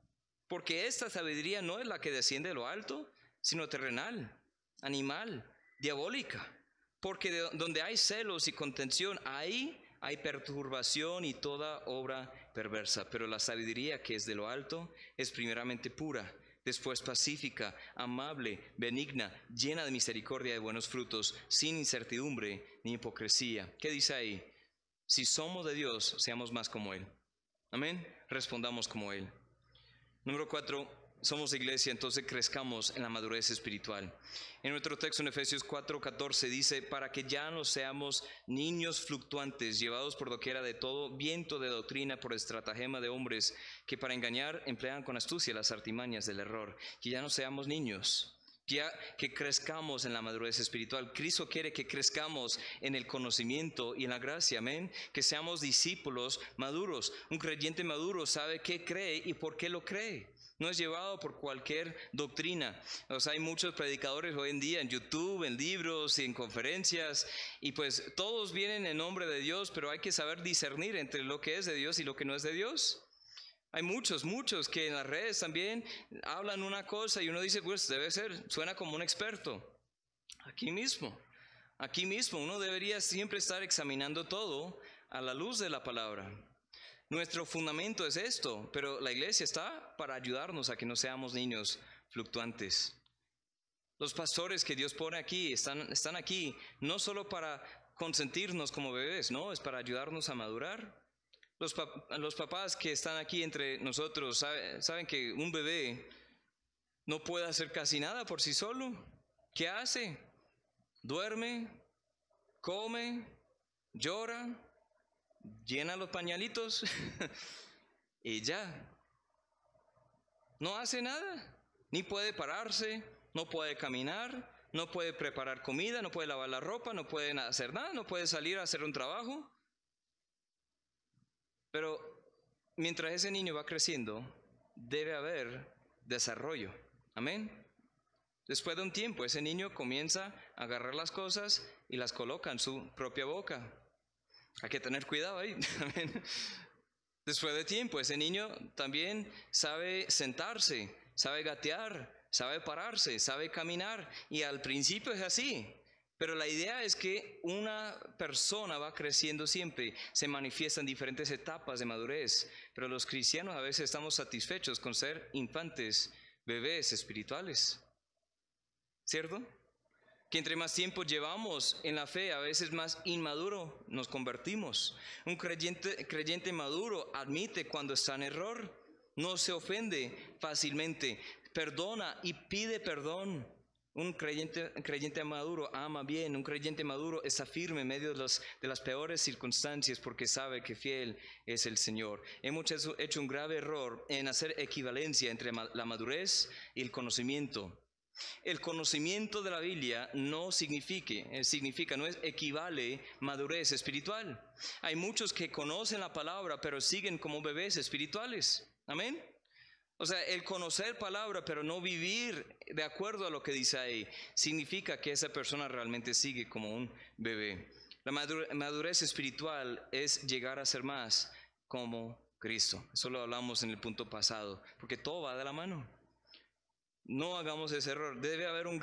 Porque esta sabiduría no es la que desciende de lo alto, sino terrenal, animal, diabólica. Porque donde hay celos y contención, ahí hay perturbación y toda obra perversa, pero la sabiduría que es de lo alto es primeramente pura, después pacífica, amable, benigna, llena de misericordia y de buenos frutos, sin incertidumbre ni hipocresía. ¿Qué dice ahí? Si somos de Dios, seamos más como Él. Amén. Respondamos como Él. Número cuatro, somos iglesia, entonces crezcamos en la madurez espiritual. En nuestro texto en Efesios 4:14 dice, para que ya no seamos niños fluctuantes, llevados por doquiera de todo viento de doctrina por estratagema de hombres que para engañar emplean con astucia las artimañas del error. Que ya no seamos niños. Ya, que crezcamos en la madurez espiritual. Cristo quiere que crezcamos en el conocimiento y en la gracia, amén. Que seamos discípulos maduros. Un creyente maduro sabe qué cree y por qué lo cree no es llevado por cualquier doctrina. O hay muchos predicadores hoy en día en YouTube, en libros y en conferencias, y pues todos vienen en nombre de Dios, pero hay que saber discernir entre lo que es de Dios y lo que no es de Dios. Hay muchos, muchos que en las redes también hablan una cosa y uno dice, pues debe ser, suena como un experto. Aquí mismo, aquí mismo, uno debería siempre estar examinando todo a la luz de la palabra. Nuestro fundamento es esto, pero la iglesia está para ayudarnos a que no seamos niños fluctuantes. Los pastores que Dios pone aquí están, están aquí no solo para consentirnos como bebés, no, es para ayudarnos a madurar. Los, los papás que están aquí entre nosotros saben que un bebé no puede hacer casi nada por sí solo. ¿Qué hace? Duerme, come, llora, llena los pañalitos *laughs* y ya. No hace nada, ni puede pararse, no puede caminar, no puede preparar comida, no puede lavar la ropa, no puede hacer nada, no puede salir a hacer un trabajo. Pero mientras ese niño va creciendo, debe haber desarrollo. Amén. Después de un tiempo, ese niño comienza a agarrar las cosas y las coloca en su propia boca. Hay que tener cuidado ahí. *laughs* Después de tiempo, ese niño también sabe sentarse, sabe gatear, sabe pararse, sabe caminar. Y al principio es así. Pero la idea es que una persona va creciendo siempre, se manifiesta en diferentes etapas de madurez. Pero los cristianos a veces estamos satisfechos con ser infantes, bebés espirituales. ¿Cierto? Que entre más tiempo llevamos en la fe, a veces más inmaduro nos convertimos. Un creyente, creyente maduro admite cuando está en error, no se ofende fácilmente, perdona y pide perdón. Un creyente, creyente maduro ama bien, un creyente maduro está firme en medio de, los, de las peores circunstancias porque sabe que fiel es el Señor. Hemos hecho un grave error en hacer equivalencia entre la madurez y el conocimiento. El conocimiento de la Biblia no significa, eh, significa, no es equivale madurez espiritual. Hay muchos que conocen la palabra, pero siguen como bebés espirituales. Amén. O sea, el conocer palabra, pero no vivir de acuerdo a lo que dice ahí, significa que esa persona realmente sigue como un bebé. La madurez espiritual es llegar a ser más como Cristo. Eso lo hablamos en el punto pasado, porque todo va de la mano. No hagamos ese error. Debe haber un,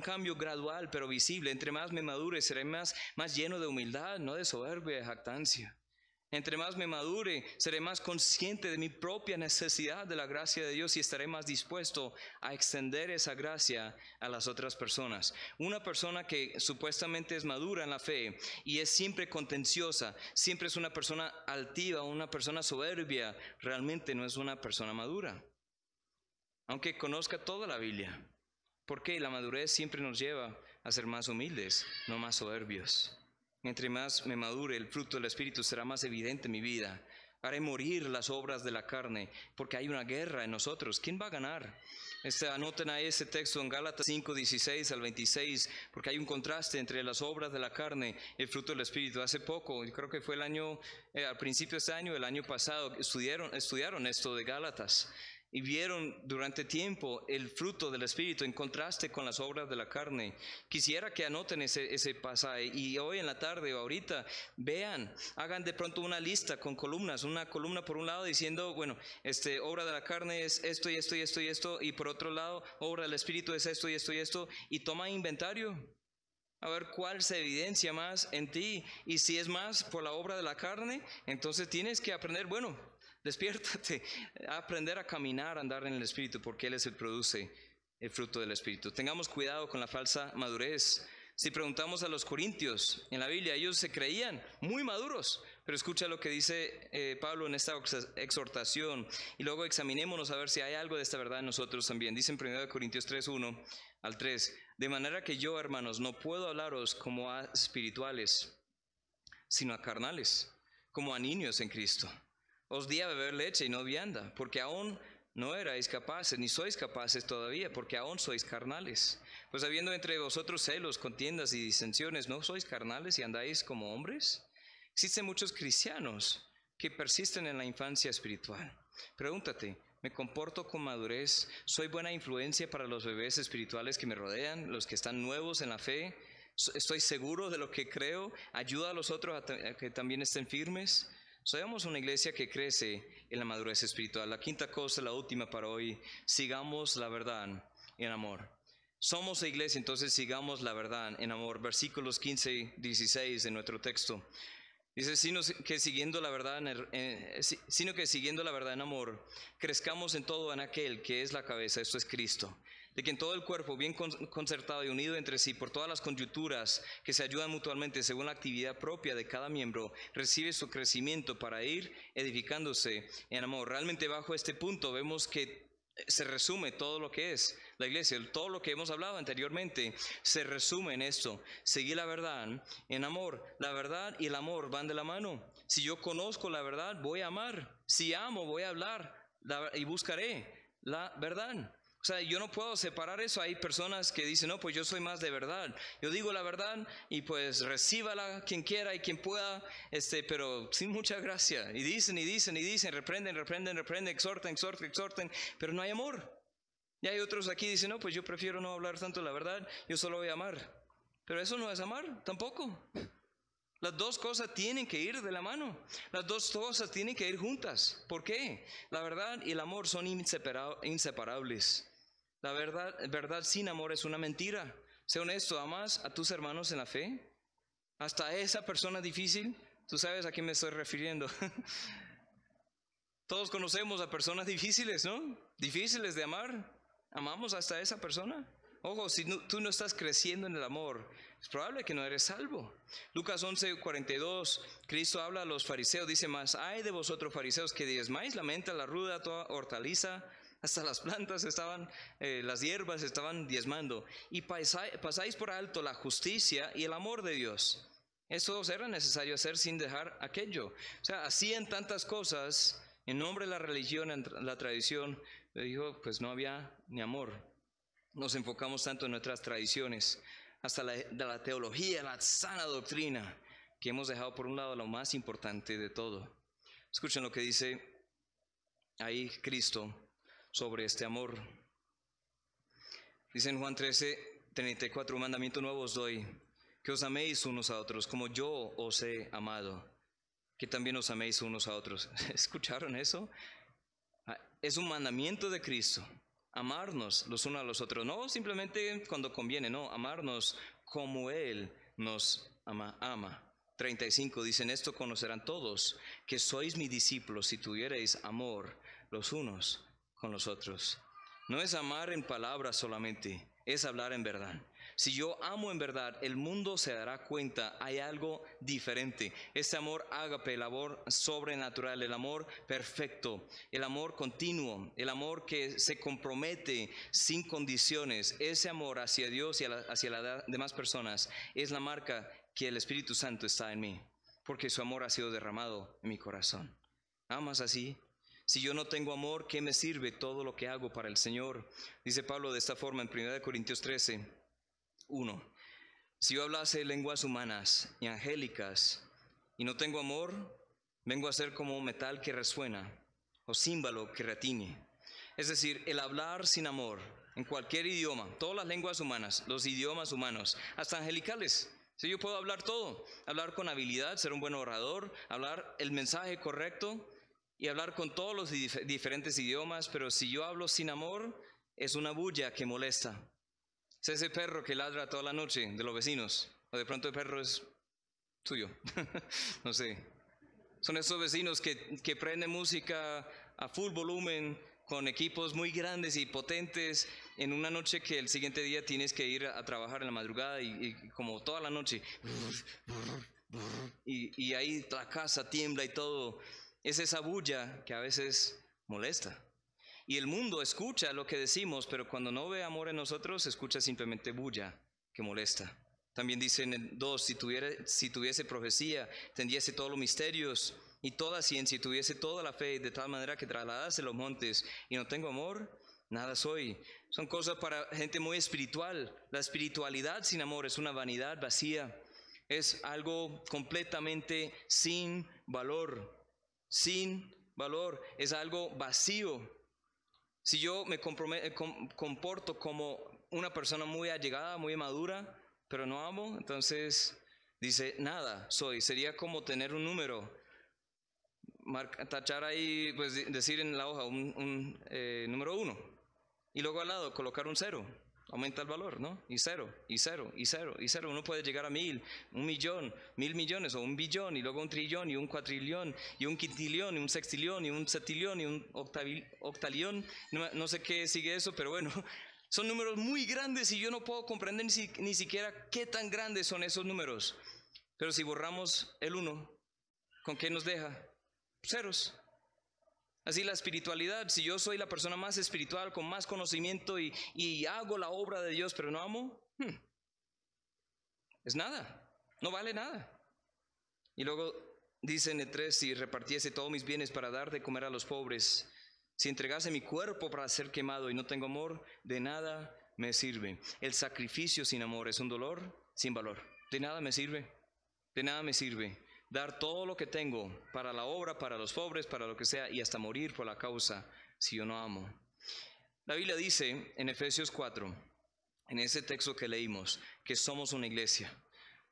cambio gradual, pero visible. Entre más me madure, seré más, más lleno de humildad, no de soberbia, de jactancia. Entre más me madure, seré más consciente de mi propia necesidad de la gracia de Dios y estaré más dispuesto a extender esa gracia a las otras personas. Una persona que supuestamente es madura en la fe y es siempre contenciosa, siempre es una persona altiva, una persona soberbia, realmente no es una persona madura aunque conozca toda la Biblia. Porque la madurez siempre nos lleva a ser más humildes, no más soberbios. Entre más me madure, el fruto del Espíritu será más evidente en mi vida. Haré morir las obras de la carne, porque hay una guerra en nosotros. ¿Quién va a ganar? Este, anoten ahí ese texto en Gálatas 5, 16 al 26, porque hay un contraste entre las obras de la carne y el fruto del Espíritu. Hace poco, creo que fue el año, eh, al principio de este año, el año pasado, estudiaron esto de Gálatas y vieron durante tiempo el fruto del Espíritu en contraste con las obras de la carne. Quisiera que anoten ese, ese pasaje y hoy en la tarde o ahorita vean, hagan de pronto una lista con columnas, una columna por un lado diciendo, bueno, este, obra de la carne es esto y esto y esto y esto, y por otro lado, obra del Espíritu es esto y esto y esto, y toma inventario. A ver cuál se evidencia más en ti. Y si es más por la obra de la carne, entonces tienes que aprender, bueno, Despiértate, *laughs* aprender a caminar, a andar en el Espíritu, porque Él es el que produce el fruto del Espíritu. Tengamos cuidado con la falsa madurez. Si preguntamos a los corintios en la Biblia, ellos se creían muy maduros, pero escucha lo que dice eh, Pablo en esta exhortación y luego examinémonos a ver si hay algo de esta verdad en nosotros también. Dice en 1 Corintios 3, 1 al 3, de manera que yo, hermanos, no puedo hablaros como a espirituales, sino a carnales, como a niños en Cristo. Os di a beber leche y no vianda, porque aún no erais capaces, ni sois capaces todavía, porque aún sois carnales. Pues habiendo entre vosotros celos, contiendas y disensiones, ¿no sois carnales y andáis como hombres? Existen muchos cristianos que persisten en la infancia espiritual. Pregúntate, ¿me comporto con madurez? ¿Soy buena influencia para los bebés espirituales que me rodean, los que están nuevos en la fe? ¿Estoy seguro de lo que creo? ¿Ayuda a los otros a, que también estén firmes? Somos una iglesia que crece en la madurez espiritual. La quinta cosa, la última para hoy, sigamos la verdad en amor. Somos iglesia, entonces sigamos la verdad en amor. Versículos 15 y 16 de nuestro texto. Dice, sino que siguiendo la verdad, sino que siguiendo la verdad en amor, crezcamos en todo en aquel que es la cabeza, esto es Cristo de que en todo el cuerpo, bien concertado y unido entre sí por todas las conjunturas que se ayudan mutuamente según la actividad propia de cada miembro, recibe su crecimiento para ir edificándose en amor. Realmente bajo este punto vemos que se resume todo lo que es la iglesia, todo lo que hemos hablado anteriormente, se resume en esto, seguir la verdad en amor. La verdad y el amor van de la mano. Si yo conozco la verdad, voy a amar. Si amo, voy a hablar y buscaré la verdad. O sea, yo no puedo separar eso. Hay personas que dicen, no, pues yo soy más de verdad. Yo digo la verdad y pues recíbala quien quiera y quien pueda, este, pero sin mucha gracia. Y dicen y dicen y dicen, reprenden, reprenden, reprenden, exhorten, exhorten, exhorten, pero no hay amor. Y hay otros aquí que dicen, no, pues yo prefiero no hablar tanto la verdad, yo solo voy a amar. Pero eso no es amar, tampoco. Las dos cosas tienen que ir de la mano. Las dos cosas tienen que ir juntas. ¿Por qué? La verdad y el amor son inseparables. La verdad, verdad sin amor es una mentira. Sé honesto, ¿amas a tus hermanos en la fe? Hasta esa persona difícil, tú sabes a quién me estoy refiriendo. *laughs* Todos conocemos a personas difíciles, ¿no? Difíciles de amar. ¿Amamos hasta esa persona? Ojo, si tú no estás creciendo en el amor, es probable que no eres salvo. Lucas 11, 42, Cristo habla a los fariseos, dice más, hay de vosotros fariseos que diezmáis la menta, la ruda, toda hortaliza, hasta las plantas estaban, eh, las hierbas estaban diezmando. Y pasáis por alto la justicia y el amor de Dios. Eso era necesario hacer sin dejar aquello. O sea, hacían tantas cosas en nombre de la religión, la tradición. Dijo, pues no había ni amor. Nos enfocamos tanto en nuestras tradiciones, hasta de la teología, la sana doctrina, que hemos dejado por un lado lo más importante de todo. Escuchen lo que dice ahí Cristo sobre este amor. Dice en Juan 13, 34, mandamiento nuevo os doy, que os améis unos a otros, como yo os he amado, que también os améis unos a otros. *laughs* ¿Escucharon eso? Ah, es un mandamiento de Cristo, amarnos los unos a los otros, no simplemente cuando conviene, no, amarnos como Él nos ama. ama. 35 dicen esto conocerán todos, que sois mis discípulos si tuvierais amor los unos con los. No es amar en palabras solamente, es hablar en verdad. Si yo amo en verdad, el mundo se dará cuenta, hay algo diferente. Este amor ágape, el amor sobrenatural, el amor perfecto, el amor continuo, el amor que se compromete sin condiciones, ese amor hacia Dios y hacia las demás personas es la marca que el Espíritu Santo está en mí, porque su amor ha sido derramado en mi corazón. ¿Amas así? Si yo no tengo amor, ¿qué me sirve todo lo que hago para el Señor? Dice Pablo de esta forma en 1 Corintios 13, 1. Si yo hablase lenguas humanas y angélicas y no tengo amor, vengo a ser como metal que resuena o címbalo que retiñe. Es decir, el hablar sin amor en cualquier idioma, todas las lenguas humanas, los idiomas humanos, hasta angelicales. Si yo puedo hablar todo, hablar con habilidad, ser un buen orador, hablar el mensaje correcto y hablar con todos los diferentes idiomas, pero si yo hablo sin amor, es una bulla que molesta. Es ese perro que ladra toda la noche de los vecinos, o de pronto el perro es tuyo, *laughs* no sé. Son esos vecinos que, que prenden música a full volumen con equipos muy grandes y potentes en una noche que el siguiente día tienes que ir a trabajar en la madrugada y, como toda la noche. Y, y, ahí la casa tiembla y todo. Es esa bulla que a veces molesta. Y el mundo escucha lo que decimos, pero cuando no ve amor en nosotros, escucha simplemente bulla que molesta. También dice en el 2, si, tuviera, si tuviese profecía, tendríase todos los misterios y toda ciencia, y tuviese toda la fe, de tal manera que trasladase los montes, y no tengo amor, nada soy. Son cosas para gente muy espiritual. La espiritualidad sin amor es una vanidad vacía. Es algo completamente sin valor. Sin valor. Es algo vacío. Si yo me eh, comporto como una persona muy allegada, muy madura, pero no amo, entonces dice, nada, soy. Sería como tener un número. tachar ahí, pues decir en la hoja un, eh, número uno. Y luego al lado colocar un cero aumenta el valor, ¿no? Y cero, y cero, y cero, y cero. Uno puede llegar a mil, un millón, mil millones o un billón, y luego un trillón, y un cuatrillón, y un quintilión, y un sextilión, y un septilión, y un octalión. No, sé qué sigue eso, pero bueno, *laughs* son números muy grandes y yo no puedo comprender ni, ni siquiera qué tan grandes son esos números. Pero si borramos el uno, ¿con qué nos deja? Ceros. Así la espiritualidad, si yo soy la persona más espiritual, con más conocimiento y, hago la obra de Dios, pero no amo, hmm, es nada, no vale nada. Y luego dice en el 3, si repartiese todos mis bienes para dar de comer a los pobres, si entregase mi cuerpo para ser quemado y no tengo amor, de nada me sirve. El sacrificio sin amor es un dolor sin valor. De nada me sirve. De nada me sirve dar todo lo que tengo para la obra, para los pobres, para lo que sea, y hasta morir por la causa si yo no amo. La Biblia dice en Efesios 4, en ese texto que leímos, que somos una iglesia.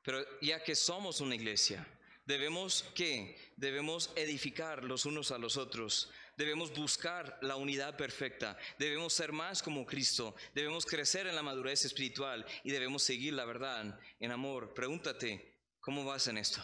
Pero ya que somos una iglesia, debemos que debemos edificar los unos a los otros. Debemos buscar la unidad perfecta, debemos ser más como Cristo, debemos crecer en la madurez espiritual y debemos seguir la verdad en amor. Pregúntate, ¿cómo vas en esto?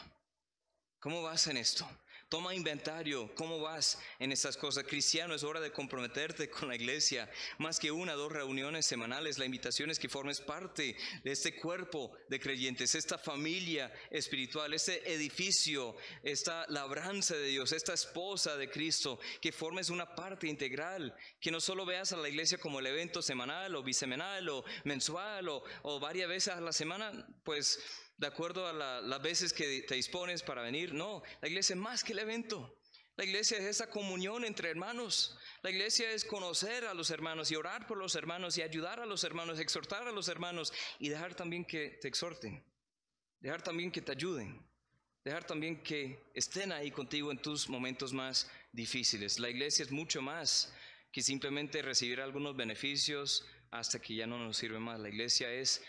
¿Cómo vas en esto? Toma inventario, ¿cómo vas en estas cosas? Cristiano, es hora de comprometerte con la iglesia. Más que una dos reuniones semanales, la invitación es que formes parte de este cuerpo de creyentes, esta familia espiritual, este edificio, esta labranza de Dios, esta esposa de Cristo, que formes una parte integral, que no solo veas a la iglesia como el evento semanal o bisemanal o mensual o varias veces a la semana, pues de acuerdo a las veces que te dispones para venir. No, la iglesia es más que el evento. La iglesia es esa comunión entre hermanos. La iglesia es conocer a los hermanos y orar por los hermanos y ayudar a los hermanos, exhortar a los hermanos y dejar también que te exhorten. Dejar también que te ayuden. Dejar también que estén ahí contigo en tus momentos más difíciles. La iglesia es mucho más que simplemente recibir algunos beneficios hasta que ya no nos sirve más. La iglesia es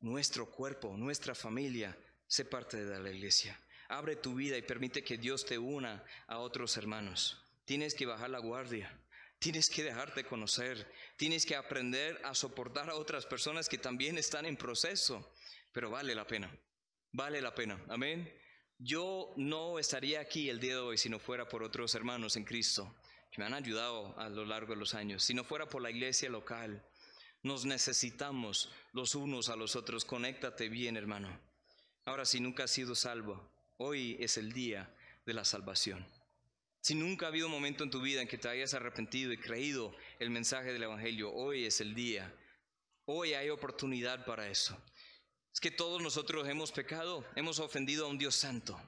nuestro cuerpo, nuestra familia, sé parte de la iglesia. Abre tu vida y permite que Dios te una a otros hermanos. Tienes que bajar la guardia. Tienes que dejarte conocer. Tienes que aprender a soportar a otras personas que también están en proceso. Pero vale la pena. Vale la pena. Amén. Yo no estaría aquí el día de hoy si no fuera por otros hermanos en Cristo que me han ayudado a lo largo de los años. Si no fuera por la iglesia local nos necesitamos los unos a los otros. Conéctate bien, hermano. Ahora, si nunca has sido salvo, hoy es el día de la salvación. Si nunca ha habido un momento en tu vida en que te hayas arrepentido y creído el mensaje del Evangelio, hoy es el día. Hoy hay oportunidad para eso. Es que todos nosotros hemos pecado, hemos ofendido a un Dios santo.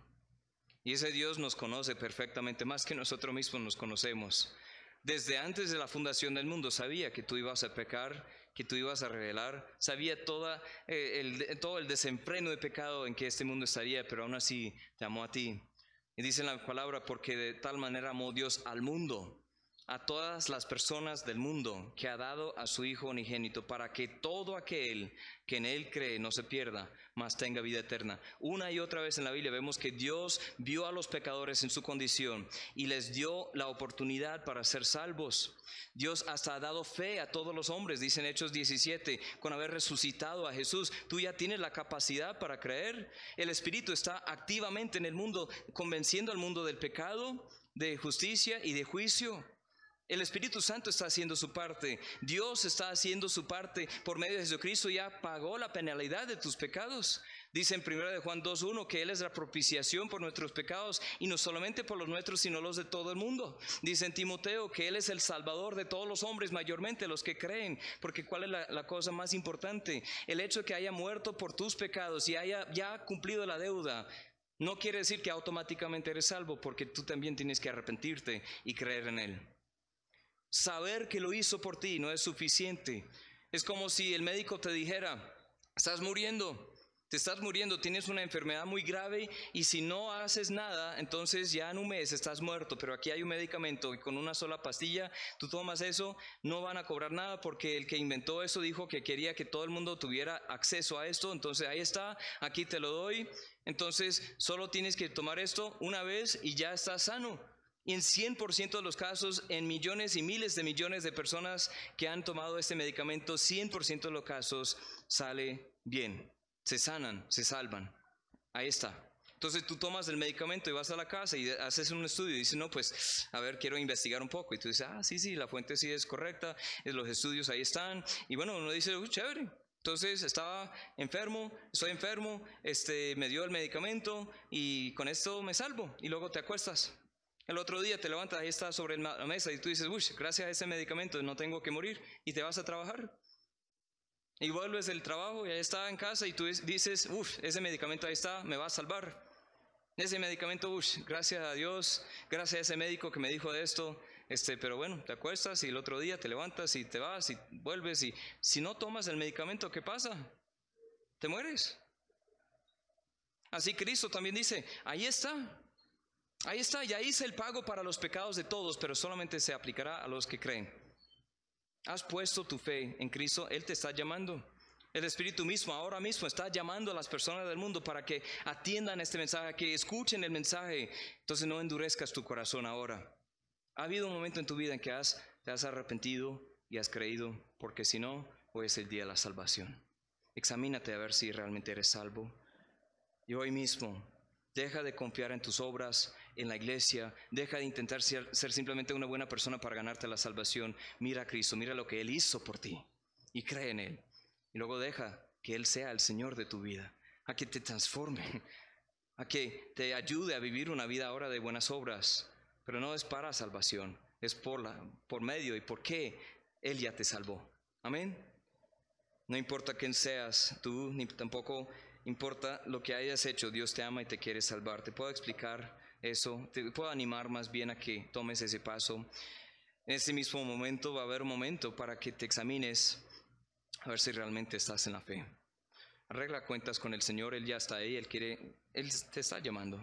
Y ese Dios nos conoce perfectamente, más que nosotros mismos nos conocemos. Desde antes de la fundación del mundo sabía que tú ibas a pecar, que tú ibas a revelar, sabía toda, eh, el, todo el desenfreno de pecado en que este mundo estaría, pero aún así te amó a ti. Y dice la palabra, porque de tal manera amó Dios al mundo, a todas las personas del mundo que ha dado a su Hijo unigénito, para que todo aquel que en Él cree no se pierda, mas tenga vida eterna. Una y otra vez en la Biblia vemos que Dios vio a los pecadores en su condición y les dio la oportunidad para ser salvos. Dios hasta ha dado fe a todos los hombres, dice Hechos 17, con haber resucitado a Jesús. Tú ya tienes la capacidad para creer. El Espíritu está activamente en el mundo, convenciendo al mundo del pecado, de justicia y de juicio. El Espíritu Santo está haciendo su parte. Dios está haciendo su parte. Por medio de Jesucristo ya pagó la penalidad de tus pecados. Dice en 1 de Juan 2.1 que Él es la propiciación por nuestros pecados y no solamente por los nuestros, sino los de todo el mundo. Dice en Timoteo que Él es el salvador de todos los hombres, mayormente los que creen. Porque ¿cuál es la, cosa más importante? El hecho de que haya muerto por tus pecados y haya ya cumplido la deuda. No quiere decir que automáticamente eres salvo, porque tú también tienes que arrepentirte y creer en Él. Saber que lo hizo por ti no es suficiente. Es como si el médico te dijera, estás muriendo, te estás muriendo, tienes una enfermedad muy grave y si no haces nada, entonces ya en un mes estás muerto, pero aquí hay un medicamento y con una sola pastilla tú tomas eso, no van a cobrar nada porque el que inventó eso dijo que quería que todo el mundo tuviera acceso a esto, entonces ahí está, aquí te lo doy, entonces solo tienes que tomar esto una vez y ya estás sano. Y en 100% de los casos, en millones y miles de millones de personas que han tomado este medicamento, 100% de los casos sale bien, se sanan, se salvan. Ahí está. Entonces tú tomas el medicamento y vas a la casa y haces un estudio y dices, no, pues, a ver, quiero investigar un poco. Y tú dices, ah, sí, sí, la fuente sí es correcta, los estudios ahí están. Y bueno, uno dice, uy, chévere. Entonces estaba enfermo, estoy enfermo, este, me dio el medicamento y con esto me salvo. Y luego te acuestas. El otro día te levantas, ahí está sobre la mesa y tú dices, uy, gracias a ese medicamento no tengo que morir y te vas a trabajar. Y vuelves del trabajo y ahí está en casa y tú dices, uff, ese medicamento ahí está, me va a salvar. Ese medicamento, uff, gracias a Dios, gracias a ese médico que me dijo de esto, este, pero bueno, te acuestas y el otro día te levantas y te vas y vuelves y si no tomas el medicamento, ¿qué pasa? Te mueres. Así Cristo también dice, ahí está, Ahí está, ya hice el pago para los pecados de todos, pero solamente se aplicará a los que creen. Has puesto tu fe en Cristo, Él te está llamando. El Espíritu mismo ahora mismo está llamando a las personas del mundo para que atiendan este mensaje, que escuchen el mensaje. Entonces no endurezcas tu corazón ahora. Ha habido un momento en tu vida en que has, te has arrepentido y has creído, porque si no, hoy es el día de la salvación. Examínate a ver si realmente eres salvo. Y hoy mismo Deja de confiar en tus obras, en la iglesia. Deja de intentar ser, simplemente una buena persona para ganarte la salvación. Mira a Cristo, mira lo que Él hizo por ti y cree en Él. Y luego deja que Él sea el Señor de tu vida, a que te transforme, *laughs* a que te ayude a vivir una vida ahora de buenas obras. Pero no es para salvación, es por, la, por medio y por qué Él ya te salvó. Amén. No importa quién seas tú, ni tampoco importa lo que hayas hecho, Dios te ama y te quiere salvar. Te puedo explicar eso, te puedo animar más bien a que tomes ese paso. En ese mismo momento va a haber un momento para que te examines a ver si realmente estás en la fe. Arregla cuentas con el Señor, Él ya está ahí, Él quiere, Él te está llamando.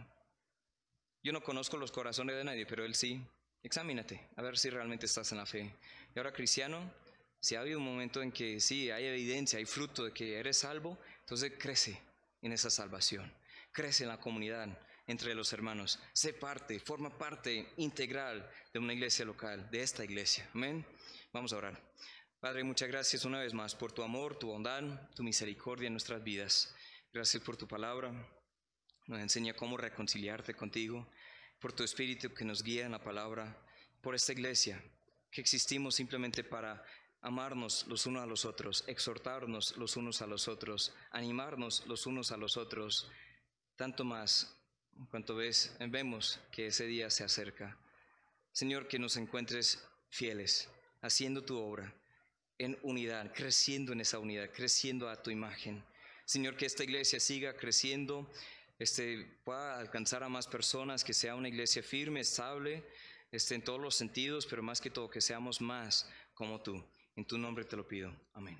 Yo no conozco los corazones de nadie, pero Él sí. Examínate, a ver si realmente estás en la fe. Y ahora, cristiano, si ha habido un momento en que sí, hay evidencia, hay fruto de que eres salvo, entonces crece, en esa salvación. Crece en la comunidad entre los hermanos. Sé parte, forma parte integral de una iglesia local, de esta iglesia. Amén. Vamos a orar. Padre, muchas gracias una vez más por tu amor, tu bondad, tu misericordia en nuestras vidas. Gracias por tu palabra. Nos enseña cómo reconciliarte contigo, por tu espíritu que nos guía en la palabra, por esta iglesia, que existimos simplemente para amarnos los unos a los otros, exhortarnos los unos a los otros, animarnos los unos a los otros, tanto más cuanto ves, vemos que ese día se acerca. Señor, que nos encuentres fieles, haciendo tu obra en unidad, creciendo en esa unidad, creciendo a tu imagen. Señor, que esta iglesia siga creciendo este, pueda alcanzar a más personas, que sea una iglesia firme, estable, este, en todos los sentidos, pero más que todo que seamos más como tú. En tu nombre te lo pido. Amén.